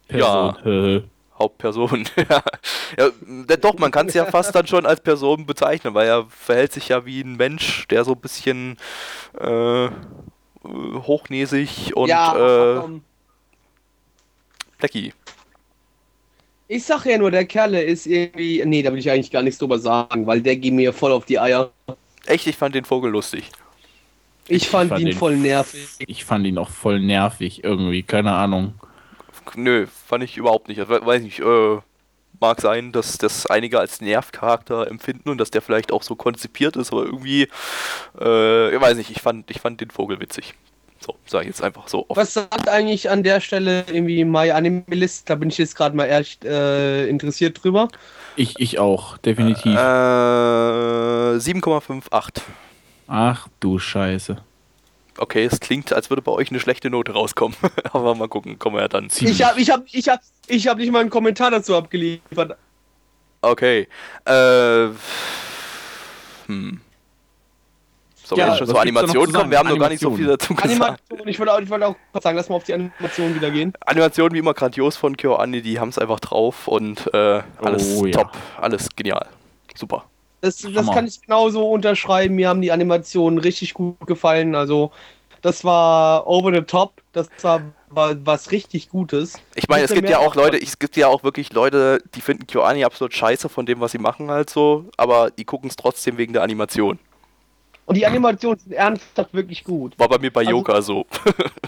Person. ja. Hauptperson. ja, doch, man kann es ja fast dann schon als Person bezeichnen, weil er verhält sich ja wie ein Mensch, der so ein bisschen äh, hochnäsig und ja, äh, Blackie. Ich sag ja nur, der Kerle ist irgendwie. Nee, da will ich eigentlich gar nichts drüber sagen, weil der geht mir voll auf die Eier. Echt, ich fand den Vogel lustig. Ich, ich fand, fand, ihn voll nervig. Ich fand ihn auch voll nervig irgendwie, keine Ahnung nö, fand ich überhaupt nicht. Weiß nicht, äh, mag sein, dass das einige als Nervcharakter empfinden und dass der vielleicht auch so konzipiert ist, aber irgendwie, äh, ich weiß nicht, ich fand, ich fand den Vogel witzig. So, sag ich jetzt einfach so. Oft. Was sagt eigentlich an der Stelle irgendwie My Animalist? Da bin ich jetzt gerade mal echt äh, interessiert drüber. Ich, ich auch, definitiv. Äh, 7,58. Ach du Scheiße okay, es klingt, als würde bei euch eine schlechte Note rauskommen. Aber mal gucken, kommen wir ja dann. Ich habe ich hab, ich hab, ich hab nicht mal einen Kommentar dazu abgeliefert. Okay. Äh. Hm. Sollen ja, wir jetzt schon zur Animation kommen? Wir haben noch gar nicht so viel dazu gesagt. Animation, ich wollte auch, ich wollte auch sagen, lass mal auf die Animation wieder gehen. Animation wie immer grandios von KyoAni, die haben es einfach drauf und äh, alles oh, ja. top, alles genial. Super. Das, das kann ich genauso unterschreiben. Mir haben die Animationen richtig gut gefallen. Also, das war over the top. Das war, war was richtig Gutes. Ich meine, es gibt ja auch Leute, es gibt ja auch wirklich Leute, die finden KyoAni absolut scheiße von dem, was sie machen halt so, aber die gucken es trotzdem wegen der Animation. Und die Animationen sind ernsthaft wirklich gut. War bei mir bei also, Yoga so.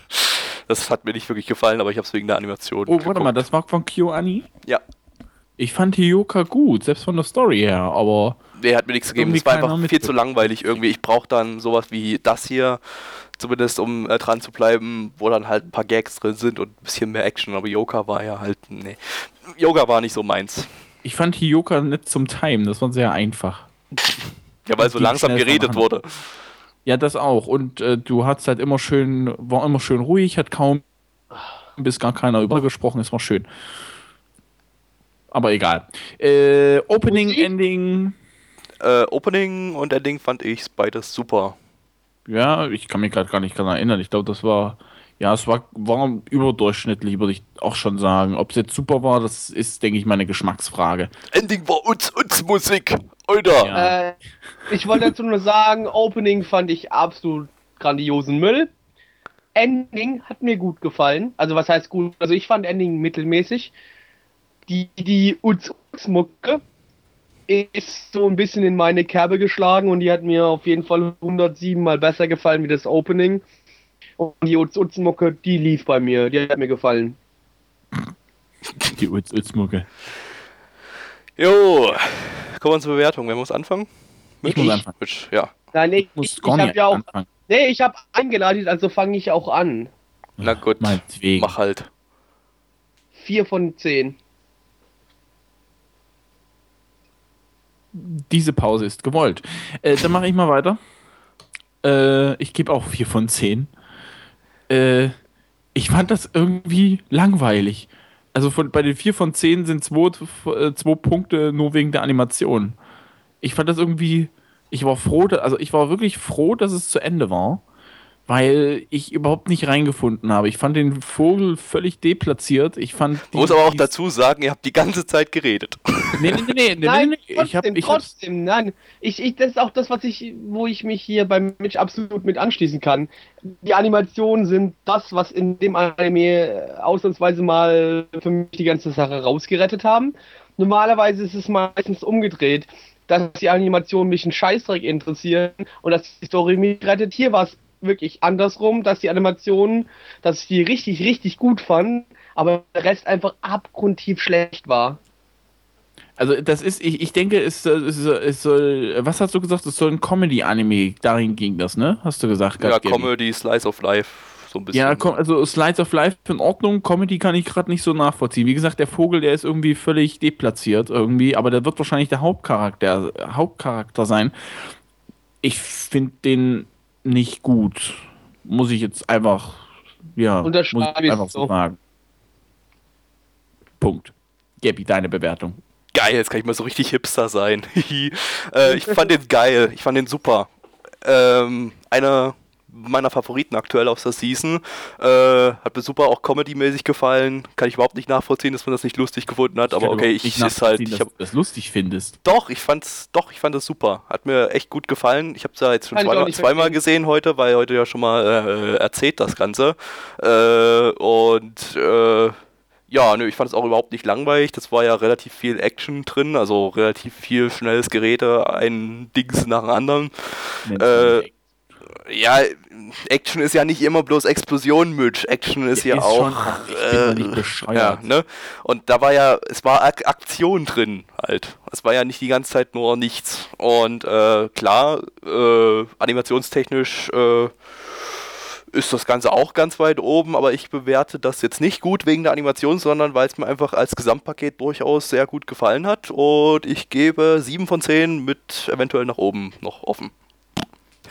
das hat mir nicht wirklich gefallen, aber ich habe es wegen der Animation. Oh, geguckt. warte mal, das war von KyoAni? Ja. Ich fand Hioka gut, selbst von der Story her, aber. Nee, hat mir nichts gegeben. Es war einfach viel zu langweilig irgendwie. Ich brauche dann sowas wie das hier, zumindest um äh, dran zu bleiben, wo dann halt ein paar Gags drin sind und ein bisschen mehr Action. Aber Yoga war ja halt, nee. Yoga war nicht so meins. Ich fand Hioka nicht zum Time, das war sehr einfach. ja, weil so langsam geredet wurde. Ja, das auch. Und äh, du hattest halt immer schön, war immer schön ruhig, hat kaum bis gar keiner übergesprochen, es war schön. Aber egal. Äh, Opening, Musik? Ending. Äh, Opening und Ending fand ich beides super. Ja, ich kann mich gerade gar nicht daran erinnern. Ich glaube, das war. Ja, es war, war überdurchschnittlich, würde ich auch schon sagen. Ob es jetzt super war, das ist, denke ich, meine Geschmacksfrage. Ending war uns, uns Musik. Alter. Ja. Äh, ich wollte dazu nur sagen, Opening fand ich absolut grandiosen Müll. Ending hat mir gut gefallen. Also was heißt gut? Also ich fand Ending mittelmäßig. die, die Uz-Uz-Mucke ist so ein bisschen in meine Kerbe geschlagen und die hat mir auf jeden Fall 107 mal besser gefallen wie das Opening. Und die Uz-Uz-Mucke, die lief bei mir, die hat mir gefallen. Die Uz-Uz-Mucke. Jo, kommen wir zur Bewertung. Wer muss anfangen? Ich muss anfangen. Mitch, ja. Nein, ich, ich, ich habe ja auch. Anfangen. Nee, ich habe eingeladen, also fange ich auch an. Na gut, mach halt. 4 von 10. Diese Pause ist gewollt. Äh, dann mache ich mal weiter. Äh, ich gebe auch 4 von 10. Äh, ich fand das irgendwie langweilig. Also von, bei den 4 von 10 sind 2 zwei Punkte nur wegen der Animation. Ich fand das irgendwie. Ich war froh, also ich war wirklich froh, dass es zu Ende war weil ich überhaupt nicht reingefunden habe. Ich fand den Vogel völlig deplatziert. Ich fand. Die, muss aber auch dazu sagen, ihr habt die ganze Zeit geredet. Nee, nee, nee, nee, nee, nein, nee, nee. Trotzdem, ich hab, ich trotzdem, nein. Ich, ich, das ist auch das, was ich, wo ich mich hier beim Mitch absolut mit anschließen kann. Die Animationen sind das, was in dem Anime ausnahmsweise mal für mich die ganze Sache rausgerettet haben. Normalerweise ist es meistens umgedreht dass die Animationen mich einen Scheißdreck interessieren und dass die Story mich rettet. Hier war es wirklich andersrum, dass die Animationen, dass ich die richtig, richtig gut fand, aber der Rest einfach abgrundtief schlecht war. Also das ist, ich, ich denke, es, es, es soll, was hast du gesagt, es soll ein Comedy-Anime, darin ging das, ne? Hast du gesagt? Ja, Comedy, Slice of Life, so ein bisschen. Ja, also Slice of Life in Ordnung, Comedy kann ich gerade nicht so nachvollziehen. Wie gesagt, der Vogel, der ist irgendwie völlig deplatziert irgendwie, aber der wird wahrscheinlich der Hauptcharakter, Hauptcharakter sein. Ich finde den nicht gut. Muss ich jetzt einfach, ja, muss ich einfach so sagen. Punkt. Gabi, deine Bewertung. Geil, jetzt kann ich mal so richtig hipster sein. äh, ich fand den geil, ich fand den super. Ähm, eine meiner Favoriten aktuell aus der Season. Äh, hat mir super auch Comedy-mäßig gefallen. Kann ich überhaupt nicht nachvollziehen, dass man das nicht lustig gefunden hat. Ich aber okay, ich ist halt. Ich hab, dass du das lustig findest. Doch, ich fand's, doch, ich fand das super. Hat mir echt gut gefallen. Ich habe es ja jetzt schon zweimal, zweimal gesehen heute, weil heute ja schon mal äh, erzählt das Ganze. Äh, und äh, ja, nö, ich fand es auch überhaupt nicht langweilig. Das war ja relativ viel Action drin, also relativ viel schnelles Gerede, ein Dings nach dem anderen. Äh, ja, Action ist ja nicht immer bloß Explosion, Mitch. Action ist ja, auch. Schon, ich bin äh, bescheuert. Ja, ne? Und da war ja, es war Ak Aktion drin halt. Es war ja nicht die ganze Zeit nur nichts. Und äh, klar, äh, animationstechnisch äh, ist das Ganze auch ganz weit oben, aber ich bewerte das jetzt nicht gut wegen der Animation, sondern weil es mir einfach als Gesamtpaket durchaus sehr gut gefallen hat. Und ich gebe 7 von 10 mit eventuell nach oben noch offen.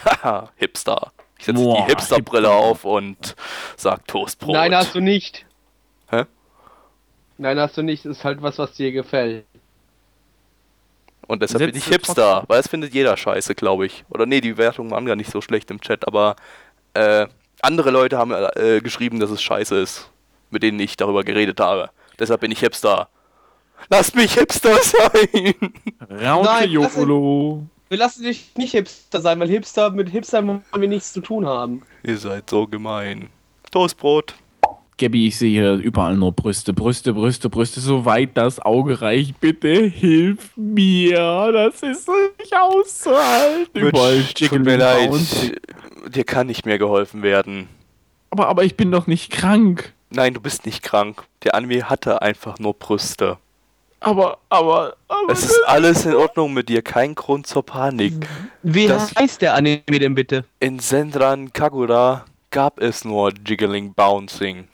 Haha, Hipster. Ich setze die Hipsterbrille Hipster. auf und sag Toastbrot. Nein, hast du nicht. Hä? Nein, hast du nicht. Das ist halt was, was dir gefällt. Und deshalb Setz bin ich Hipster, trotzdem. weil das findet jeder scheiße, glaube ich. Oder nee, die Wertungen waren gar nicht so schlecht im Chat, aber äh, andere Leute haben äh, geschrieben, dass es scheiße ist, mit denen ich darüber geredet habe. Deshalb bin ich Hipster. Lass mich Hipster sein! Raute Jolo. Wir lassen dich nicht Hipster sein, weil Hipster mit Hipster wollen wir nichts zu tun haben. Ihr seid so gemein. Toastbrot. Gabby, ich sehe hier überall nur Brüste, Brüste, Brüste, Brüste, soweit das Auge reicht. Bitte hilf mir. Das ist nicht auszuhalten. Überall Tut mir leid. Dir kann nicht mehr geholfen werden. Aber, aber ich bin doch nicht krank. Nein, du bist nicht krank. Der Anime hatte einfach nur Brüste. Aber, aber, aber. Es ist alles in Ordnung mit dir, kein Grund zur Panik. Wie das heißt der Anime denn bitte? In Senran Kagura gab es nur Jiggling Bouncing.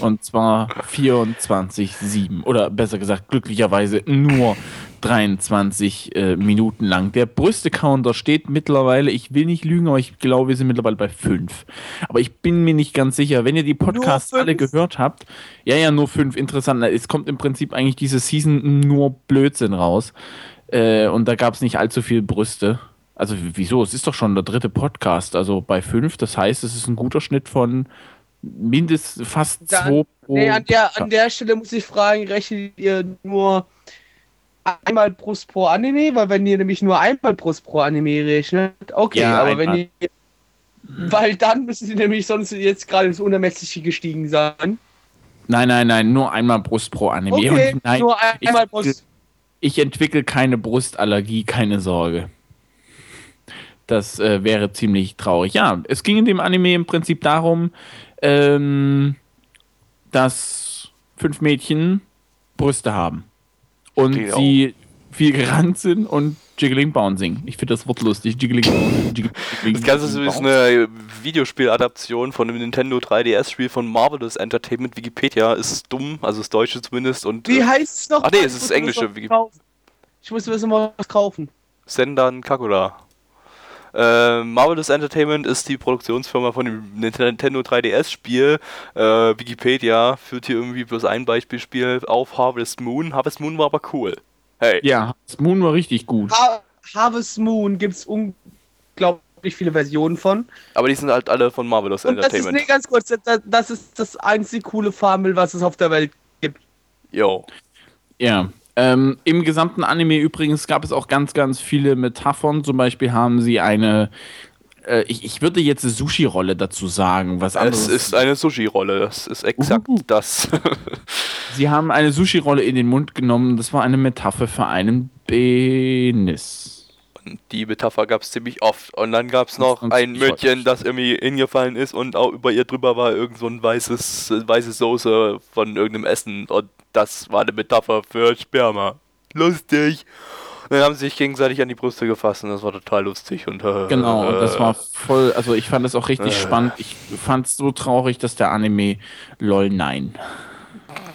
Und zwar 24-7. Oder besser gesagt, glücklicherweise nur 23 äh, Minuten lang. Der Brüste-Counter steht mittlerweile, ich will nicht lügen, aber ich glaube, wir sind mittlerweile bei 5. Aber ich bin mir nicht ganz sicher. Wenn ihr die Podcasts alle gehört habt, ja, ja, nur 5, interessant. Es kommt im Prinzip eigentlich diese Season nur Blödsinn raus. Äh, und da gab es nicht allzu viel Brüste. Also wieso? Es ist doch schon der dritte Podcast, also bei 5. Das heißt, es ist ein guter Schnitt von mindestens fast 2 pro. Nee, an der, an der Stelle muss ich fragen, rechnet ihr nur einmal Brust pro Anime, weil wenn ihr nämlich nur einmal Brust pro Anime rechnet, okay, ja, aber einmal. wenn ihr. Weil dann müssen sie nämlich sonst jetzt gerade ins Unermessliche gestiegen sein. Nein, nein, nein, nur einmal Brust pro Anime. Okay, nein, nur einmal ich, Brust. Ich entwickle keine Brustallergie, keine Sorge. Das äh, wäre ziemlich traurig. Ja, es ging in dem Anime im Prinzip darum, ähm, dass fünf Mädchen Brüste haben. Und Geht sie auch. viel gerannt sind und Jiggling Bouncing. Ich finde das Wort lustig. Jiggling Bouncing. Jiggling, das Ganze ist eine Videospieladaption von einem Nintendo 3DS-Spiel von Marvelous Entertainment. Wikipedia ist dumm, also das Deutsche zumindest. Und, Wie heißt es noch? Ach nee, es ist das Englische. Ich muss wissen, was kaufen. Sendan Kakula. Äh, Marvelous Entertainment ist die Produktionsfirma von dem Nintendo 3DS-Spiel. Äh, Wikipedia führt hier irgendwie bloß ein Beispielspiel auf Harvest Moon. Harvest Moon war aber cool. Hey. Ja, Harvest Moon war richtig gut. Har Harvest Moon gibt es unglaublich viele Versionen von. Aber die sind halt alle von Marvelous Und Entertainment. Das ist, nee, ganz kurz, das, das ist das einzige coole Farmville, was es auf der Welt gibt. Jo. Ja, ähm, Im gesamten Anime übrigens gab es auch ganz, ganz viele Metaphern. Zum Beispiel haben sie eine, äh, ich, ich, würde jetzt eine Sushi-Rolle dazu sagen. Was anderes. Es ist eine Sushi-Rolle, das ist exakt uh. das. sie haben eine Sushi-Rolle in den Mund genommen. Das war eine Metapher für einen Penis. Und die Metapher gab es ziemlich oft. Und dann gab es noch ein Mädchen, das irgendwie hingefallen ist und auch über ihr drüber war irgend so ein weißes, weiße Soße von irgendeinem Essen. Und das war eine Metapher für Sperma. Lustig. Und dann haben sie sich gegenseitig an die Brüste gefasst und das war total lustig. Und, äh, genau, und das war voll, also ich fand das auch richtig äh, spannend. Ich fand es so traurig, dass der Anime LOL nein.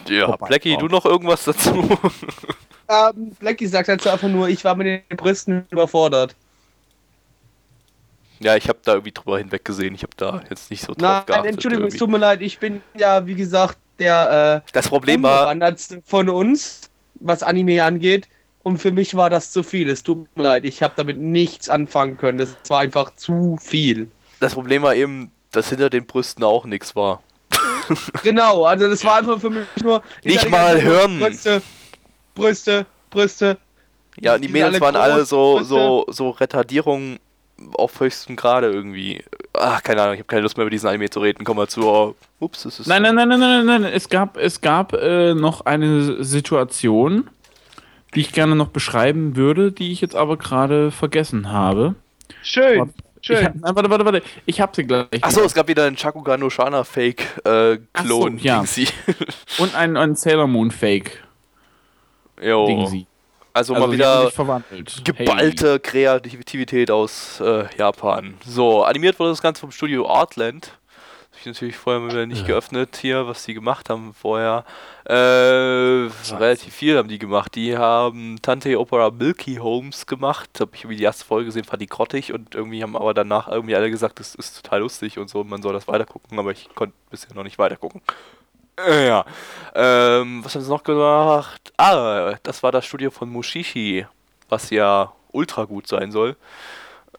Ja, Blackie, du noch irgendwas dazu? ähm, Blackie sagt dazu einfach nur, ich war mit den Brüsten überfordert. Ja, ich habe da irgendwie drüber hinweg gesehen. Ich habe da jetzt nicht so drauf Nein, geachtet. Entschuldigung, irgendwie. es tut mir leid. Ich bin ja, wie gesagt, der äh, das Problem war von uns, was Anime angeht. Und für mich war das zu viel. Es tut mir leid, ich habe damit nichts anfangen können. Das war einfach zu viel. Das Problem war eben, dass hinter den Brüsten auch nichts war. genau, also das war einfach für mich nur. Nicht mal hören. Brüste, Brüste, Brüste. Ja, die Mädels waren alle so, so, so Retardierungen auf höchstem Grade irgendwie. Ach, keine Ahnung, ich habe keine Lust mehr über diesen Anime zu reden. Komm mal zu. Oh, ups, es ist. Nein, nein, nein, nein, nein, nein. Es gab, es gab äh, noch eine Situation, die ich gerne noch beschreiben würde, die ich jetzt aber gerade vergessen habe. Schön. Warte, Schön. Hab, nein, warte, warte, warte. Ich hab sie gleich. Achso, es gab wieder einen Chakugan no Shana Fake äh, Klon. So, ja. Und einen, einen Sailor Moon Fake. Jo. Dingsi. Also, also mal wieder geballte hey. Kreativität aus äh, Japan. So, animiert wurde das Ganze vom Studio Artland. Habe ich natürlich vorher nicht ja. geöffnet hier, was die gemacht haben vorher. Äh, relativ viel haben die gemacht. Die haben Tante Opera Milky Holmes gemacht. Habe ich irgendwie die erste Folge gesehen, fand die grottig und irgendwie haben aber danach irgendwie alle gesagt, das ist total lustig und so, man soll das weitergucken, aber ich konnte bisher noch nicht weitergucken. Äh, ja. Ähm, was haben sie noch gemacht? Ah, das war das Studio von Mushishi, was ja ultra gut sein soll.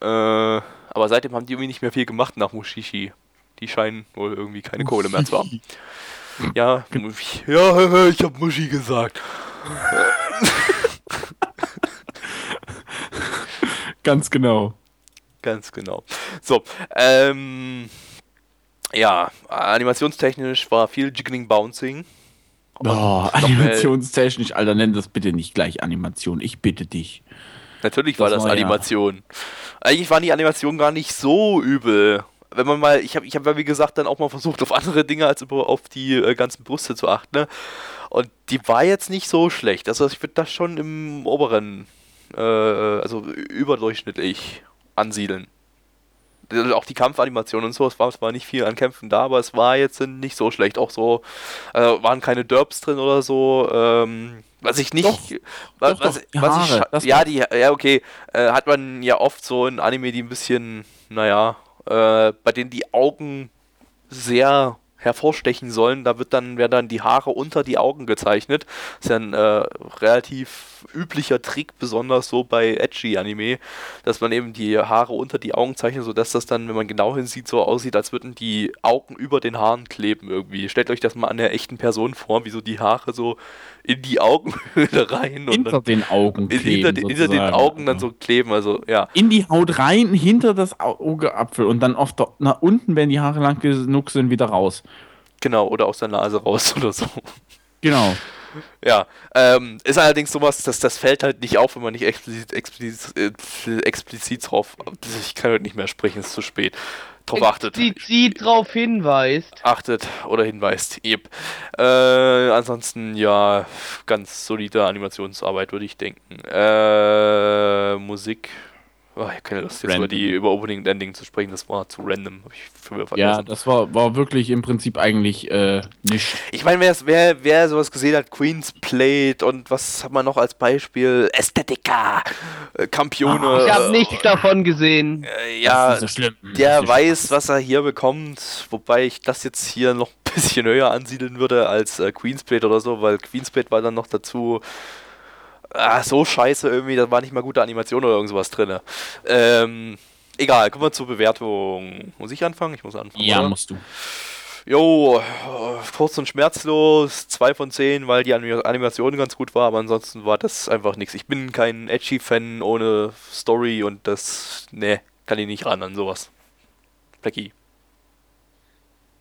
Äh, aber seitdem haben die irgendwie nicht mehr viel gemacht nach Mushishi. Die scheinen wohl irgendwie keine Kohle mehr zu haben. Ja, ja, ich hab Muschi gesagt. Ganz genau. Ganz genau. So, ähm, ja, animationstechnisch war viel Jiggling Bouncing. Oh, animationstechnisch, Alter, nenn das bitte nicht gleich Animation. Ich bitte dich. Natürlich das war das war Animation. Ja. Eigentlich waren die Animationen gar nicht so übel. Wenn man mal, ich habe, ich hab ja wie gesagt dann auch mal versucht, auf andere Dinge als auf die äh, ganzen Brüste zu achten. Ne? Und die war jetzt nicht so schlecht. Also ich würde das schon im oberen, äh, also überdurchschnittlich ansiedeln auch die Kampfanimation und so, es war zwar nicht viel an Kämpfen da, aber es war jetzt nicht so schlecht. Auch so, äh, waren keine Derps drin oder so. Ähm, was ich nicht. Doch, was, doch, doch, was Haare, ich, ja, die, ja, okay. Äh, hat man ja oft so in Anime, die ein bisschen, naja, äh, bei denen die Augen sehr hervorstechen sollen. Da wird dann, werden dann die Haare unter die Augen gezeichnet. Das ist ja ein äh, relativ üblicher Trick, besonders so bei Edgy-Anime, dass man eben die Haare unter die Augen zeichnet, sodass das dann, wenn man genau hinsieht, so aussieht, als würden die Augen über den Haaren kleben irgendwie. Stellt euch das mal an der echten Person vor, wie so die Haare so in die Augenhöhle rein. Hinter den Augen kleben. Hinter, hinter, den Augen dann so kleben, also ja. In die Haut rein, hinter das Augeapfel und dann oft nach unten, wenn die Haare lang genug sind, wieder raus. Genau, oder aus der Nase raus oder so. Genau. Ja, ähm, ist allerdings sowas, dass das fällt halt nicht auf, wenn man nicht explizit, explizit, äh, explizit drauf. Ich kann heute nicht mehr sprechen, ist zu spät. Drauf achtet. Explizit drauf hinweist. Achtet oder hinweist. Yep. Äh, ansonsten, ja, ganz solide Animationsarbeit, würde ich denken. Äh, Musik Oh, ich habe keine Lust, jetzt über die über Opening und Ending zu sprechen, das war zu random. Ja, das war, war wirklich im Prinzip eigentlich äh, nicht. Ich meine, wer, wer, wer sowas gesehen hat, Queen's Plate und was hat man noch als Beispiel? Ästhetika, äh, Campione. Oh, ich habe nichts davon gesehen. Äh, ja, so der weiß, was er hier bekommt, wobei ich das jetzt hier noch ein bisschen höher ansiedeln würde als äh, Queen's Plate oder so, weil Queen's Plate war dann noch dazu ah, so scheiße irgendwie, da war nicht mal gute Animation oder irgendwas drin. Ähm, egal, kommen wir zur Bewertung. Muss ich anfangen? Ich muss anfangen. Ja, oder? musst du. Jo, kurz und schmerzlos, 2 von 10, weil die Animation ganz gut war, aber ansonsten war das einfach nichts. Ich bin kein Edgy-Fan ohne Story und das, ne, kann ich nicht ran an sowas. Blackie.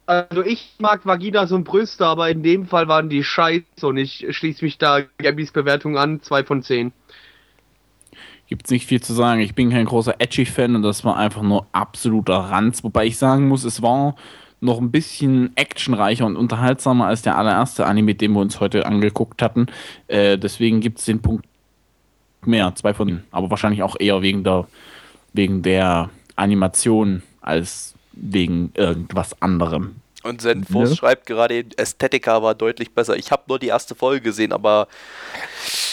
Also ich mag Vaginas und Brüste, aber in dem Fall waren die scheiße und ich schließe mich da Gabys Bewertung an, 2 von 10. Gibt nicht viel zu sagen. Ich bin kein großer Edgy-Fan und das war einfach nur absoluter Ranz. Wobei ich sagen muss, es war noch ein bisschen actionreicher und unterhaltsamer als der allererste Anime, den wir uns heute angeguckt hatten. Äh, deswegen gibt es den Punkt mehr, zwei von ihnen. Aber wahrscheinlich auch eher wegen der, wegen der Animation als wegen irgendwas anderem. Und Zenfos ne? schreibt gerade, Ästhetika war deutlich besser. Ich habe nur die erste Folge gesehen, aber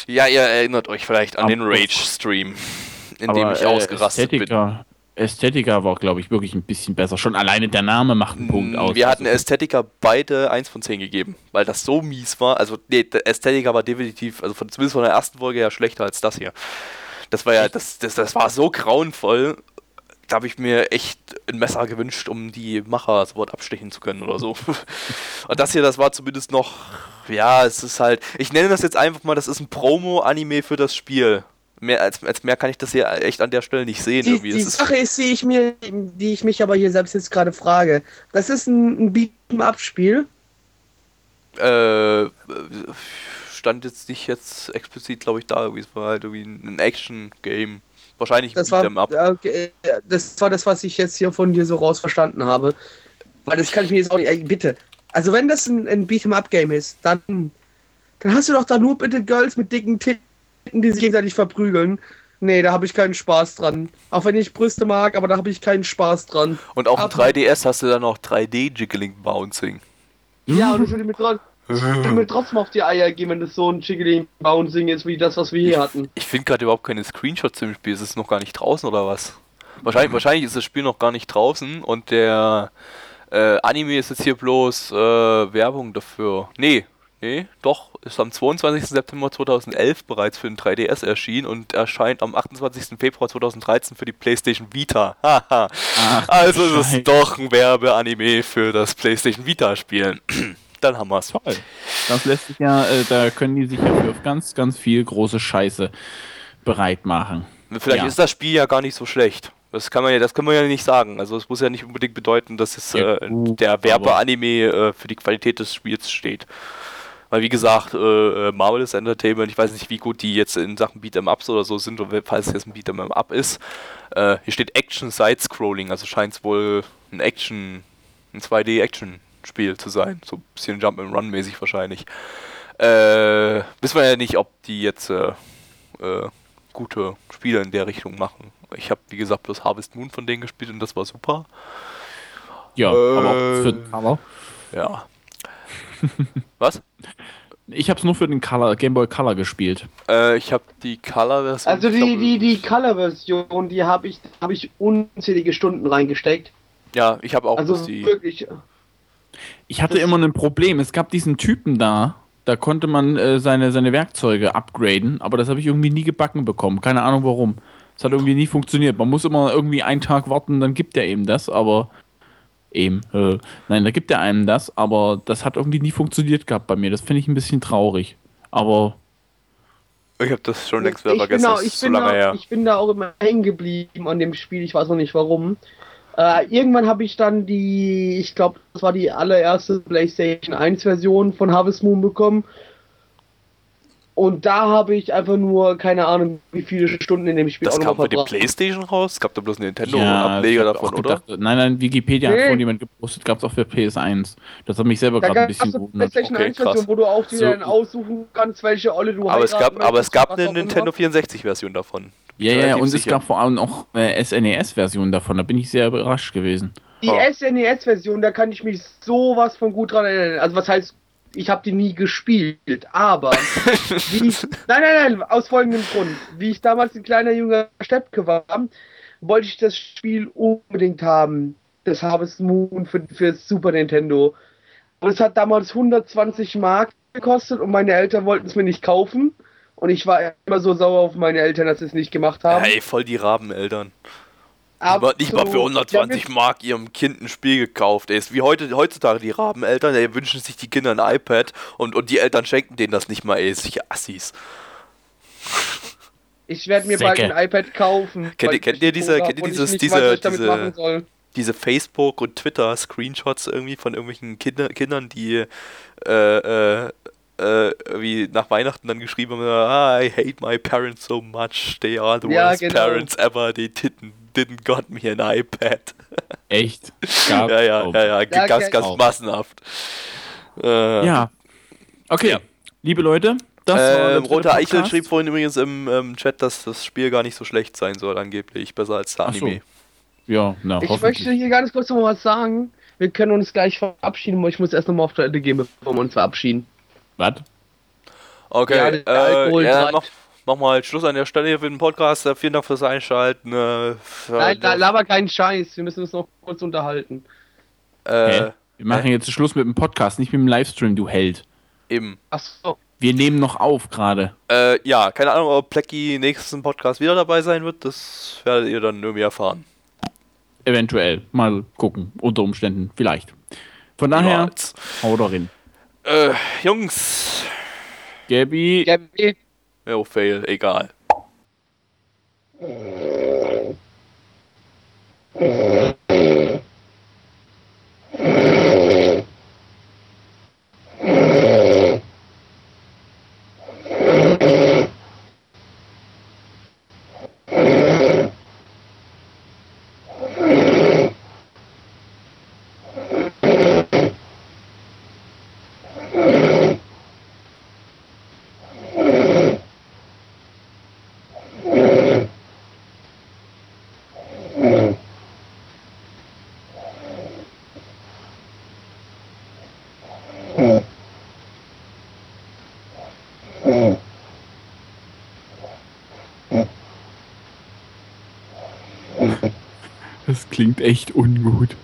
ja, ihr erinnert euch vielleicht an aber den Rage-Stream, in dem ich äh, ausgerastet Ästhetika, bin. Ästhetika war, glaube ich, wirklich ein bisschen besser. Schon alleine der Name macht einen Punkt aus. Wir hatten Ästhetika beide 1 von 10 gegeben, weil das so mies war. Also, nee, Ästhetika war definitiv, also von, zumindest von der ersten Folge ja schlechter als das hier. Das war ja, das, das, das war so grauenvoll da habe ich mir echt ein Messer gewünscht, um die Macher sofort abstechen zu können oder so. Und das hier, das war zumindest noch, ja, es ist halt, ich nenne das jetzt einfach mal, das ist ein Promo-Anime für das Spiel. Mehr als, als mehr kann ich das hier echt an der Stelle nicht sehen. Die, irgendwie. die Sache ist, die ich mir, die ich mich aber hier selbst jetzt gerade frage. Das ist ein, ein Beat'em-Up-Spiel. Äh, stand jetzt nicht jetzt explizit, glaube ich, da. Es war halt irgendwie ein Action-Game. Wahrscheinlich das war, Up. Okay, das war das, was ich jetzt hier von dir so raus verstanden habe. Weil das kann ich mir jetzt auch nicht. Ey, bitte. Also, wenn das ein, ein Beat'em-up-Game ist, dann, dann hast du doch da nur bitte Girls mit dicken Titten, die sich gegenseitig verprügeln. Nee, da habe ich keinen Spaß dran. Auch wenn ich Brüste mag, aber da habe ich keinen Spaß dran. Und auf dem 3DS hast du dann noch 3D-Jiggling-Bouncing. Ja, und ich würde mir trotzdem ich will mir trotzdem auf die Eier gehen, wenn das so ein Chickadee Bouncing ist, wie das, was wir hier hatten. Ich finde gerade überhaupt keine Screenshots im Spiel. Ist es noch gar nicht draußen oder was? Wahrscheinlich, wahrscheinlich ist das Spiel noch gar nicht draußen und der äh, Anime ist jetzt hier bloß äh, Werbung dafür. Nee, nee, doch, ist am 22. September 2011 bereits für den 3DS erschienen und erscheint am 28. Februar 2013 für die PlayStation Vita. Haha. also ist es doch ein Werbeanime für das PlayStation Vita Spielen dann haben wir es. Toll. Das lässt sich ja, äh, da können die sich ja für ganz, ganz viel große Scheiße bereit machen. Vielleicht ja. ist das Spiel ja gar nicht so schlecht. Das kann man ja, das kann man ja nicht sagen. Also es muss ja nicht unbedingt bedeuten, dass es ja, äh, der Werbeanime äh, für die Qualität des Spiels steht. Weil wie gesagt, äh, äh Marvel ist Entertainment, ich weiß nicht, wie gut die jetzt in Sachen Beat'em Ups oder so sind, oder falls es jetzt ein Beat'em Up ist. Äh, hier steht Action Side Scrolling, also scheint es wohl ein Action, ein 2D Action Spiel zu sein. So ein bisschen Jump-and-Run-mäßig wahrscheinlich. Äh, wissen wir ja nicht, ob die jetzt äh, äh, gute Spiele in der Richtung machen. Ich habe, wie gesagt, bloß Harvest Moon von denen gespielt und das war super. Ja, aber auch für den Color. Ja. Was? Ich habe es nur für den Color, Game Boy Color gespielt. Äh, ich habe die Color-Version. Also die, die, die Color-Version, die habe ich, hab ich unzählige Stunden reingesteckt. Ja, ich habe auch also die. Wirklich, ich hatte immer ein Problem. Es gab diesen Typen da, da konnte man äh, seine, seine Werkzeuge upgraden, aber das habe ich irgendwie nie gebacken bekommen. Keine Ahnung warum. Es hat irgendwie nie funktioniert. Man muss immer irgendwie einen Tag warten, dann gibt er eben das, aber eben, äh, nein, da gibt er einem das, aber das hat irgendwie nie funktioniert gehabt bei mir. Das finde ich ein bisschen traurig. Aber ich habe das schon längst wieder vergessen. Genau, ich, bin da, ich bin da auch immer hängen geblieben an dem Spiel. Ich weiß noch nicht warum. Äh, irgendwann habe ich dann die, ich glaube, das war die allererste PlayStation 1 Version von Harvest Moon bekommen. Und da habe ich einfach nur, keine Ahnung, wie viele Stunden in dem Spiel Das kam für die Playstation raus? Es gab da bloß einen Nintendo-Ableger ja, davon, oder? Gedacht, nein, nein, Wikipedia nee. hat vorhin jemand gepostet, gab es auch für PS1. Das hat mich selber gerade ein bisschen gewundert. PlayStation okay, 1 Version, wo du auch dir so. dann aussuchen kannst, welche Olle du aber es gab, Aber es gab eine Nintendo 64-Version davon. Ja, ja, und sicher. es gab vor allem auch äh, SNES-Version davon, da bin ich sehr überrascht gewesen. Die oh. SNES-Version, da kann ich mich sowas von gut dran erinnern. Also was heißt ich habe die nie gespielt, aber wie, nein, nein, nein, aus folgendem Grund. Wie ich damals ein kleiner junger Steppke war, wollte ich das Spiel unbedingt haben. Das Harvest Moon für, für Super Nintendo. Und es hat damals 120 Mark gekostet und meine Eltern wollten es mir nicht kaufen. Und ich war immer so sauer auf meine Eltern, dass sie es nicht gemacht haben. Hey, voll die Rabeneltern. Absolut. Nicht mal für 120 Mark ihrem Kind ein Spiel gekauft. Ey, ist wie heute, heutzutage die Rabeneltern, ey, wünschen sich die Kinder ein iPad und, und die Eltern schenken denen das nicht mal, ey, sicher Assis. Ich werde mir Säcke. bald ein iPad kaufen. Kennt ihr, kennt ihr diese, kennt ihr dieses, diese, diese, diese Facebook- und Twitter-Screenshots irgendwie von irgendwelchen Kinder, Kindern, die äh, äh, äh, wie nach Weihnachten dann geschrieben haben, ah, I hate my parents so much, they are the ja, worst genau. parents ever, they didn't, didn't got me an iPad. Echt? Gab ja, ja, ja, ja, ja, ganz, ganz auch. massenhaft. Äh, ja. Okay, ja. liebe Leute, das äh, Roter Eichel schrieb vorhin übrigens im ähm, Chat, dass das Spiel gar nicht so schlecht sein soll, angeblich. Besser als der Anime. So. Ja, na, Ich möchte hier ganz kurz noch was sagen. Wir können uns gleich verabschieden, aber ich muss erst noch mal auf Toilette gehen, bevor wir uns verabschieden. Was? Okay, ja, äh, ja, mach, mal Schluss an der Stelle hier für den Podcast. Äh, vielen Dank fürs Einschalten. Äh, für Nein, da laber keinen Scheiß. Wir müssen uns noch kurz unterhalten. Äh, Wir machen jetzt Schluss mit dem Podcast, nicht mit dem Livestream, du Held. Eben. Achso. Wir nehmen noch auf gerade. Äh, ja, keine Ahnung, ob Plecky nächsten Podcast wieder dabei sein wird. Das werdet ihr dann irgendwie erfahren. Eventuell. Mal gucken. Unter Umständen. Vielleicht. Von daher, Niemals. hau doch hin. Äh, Jungs. Gabby. Gabby. Oh, fail, egal. Klingt echt ungut.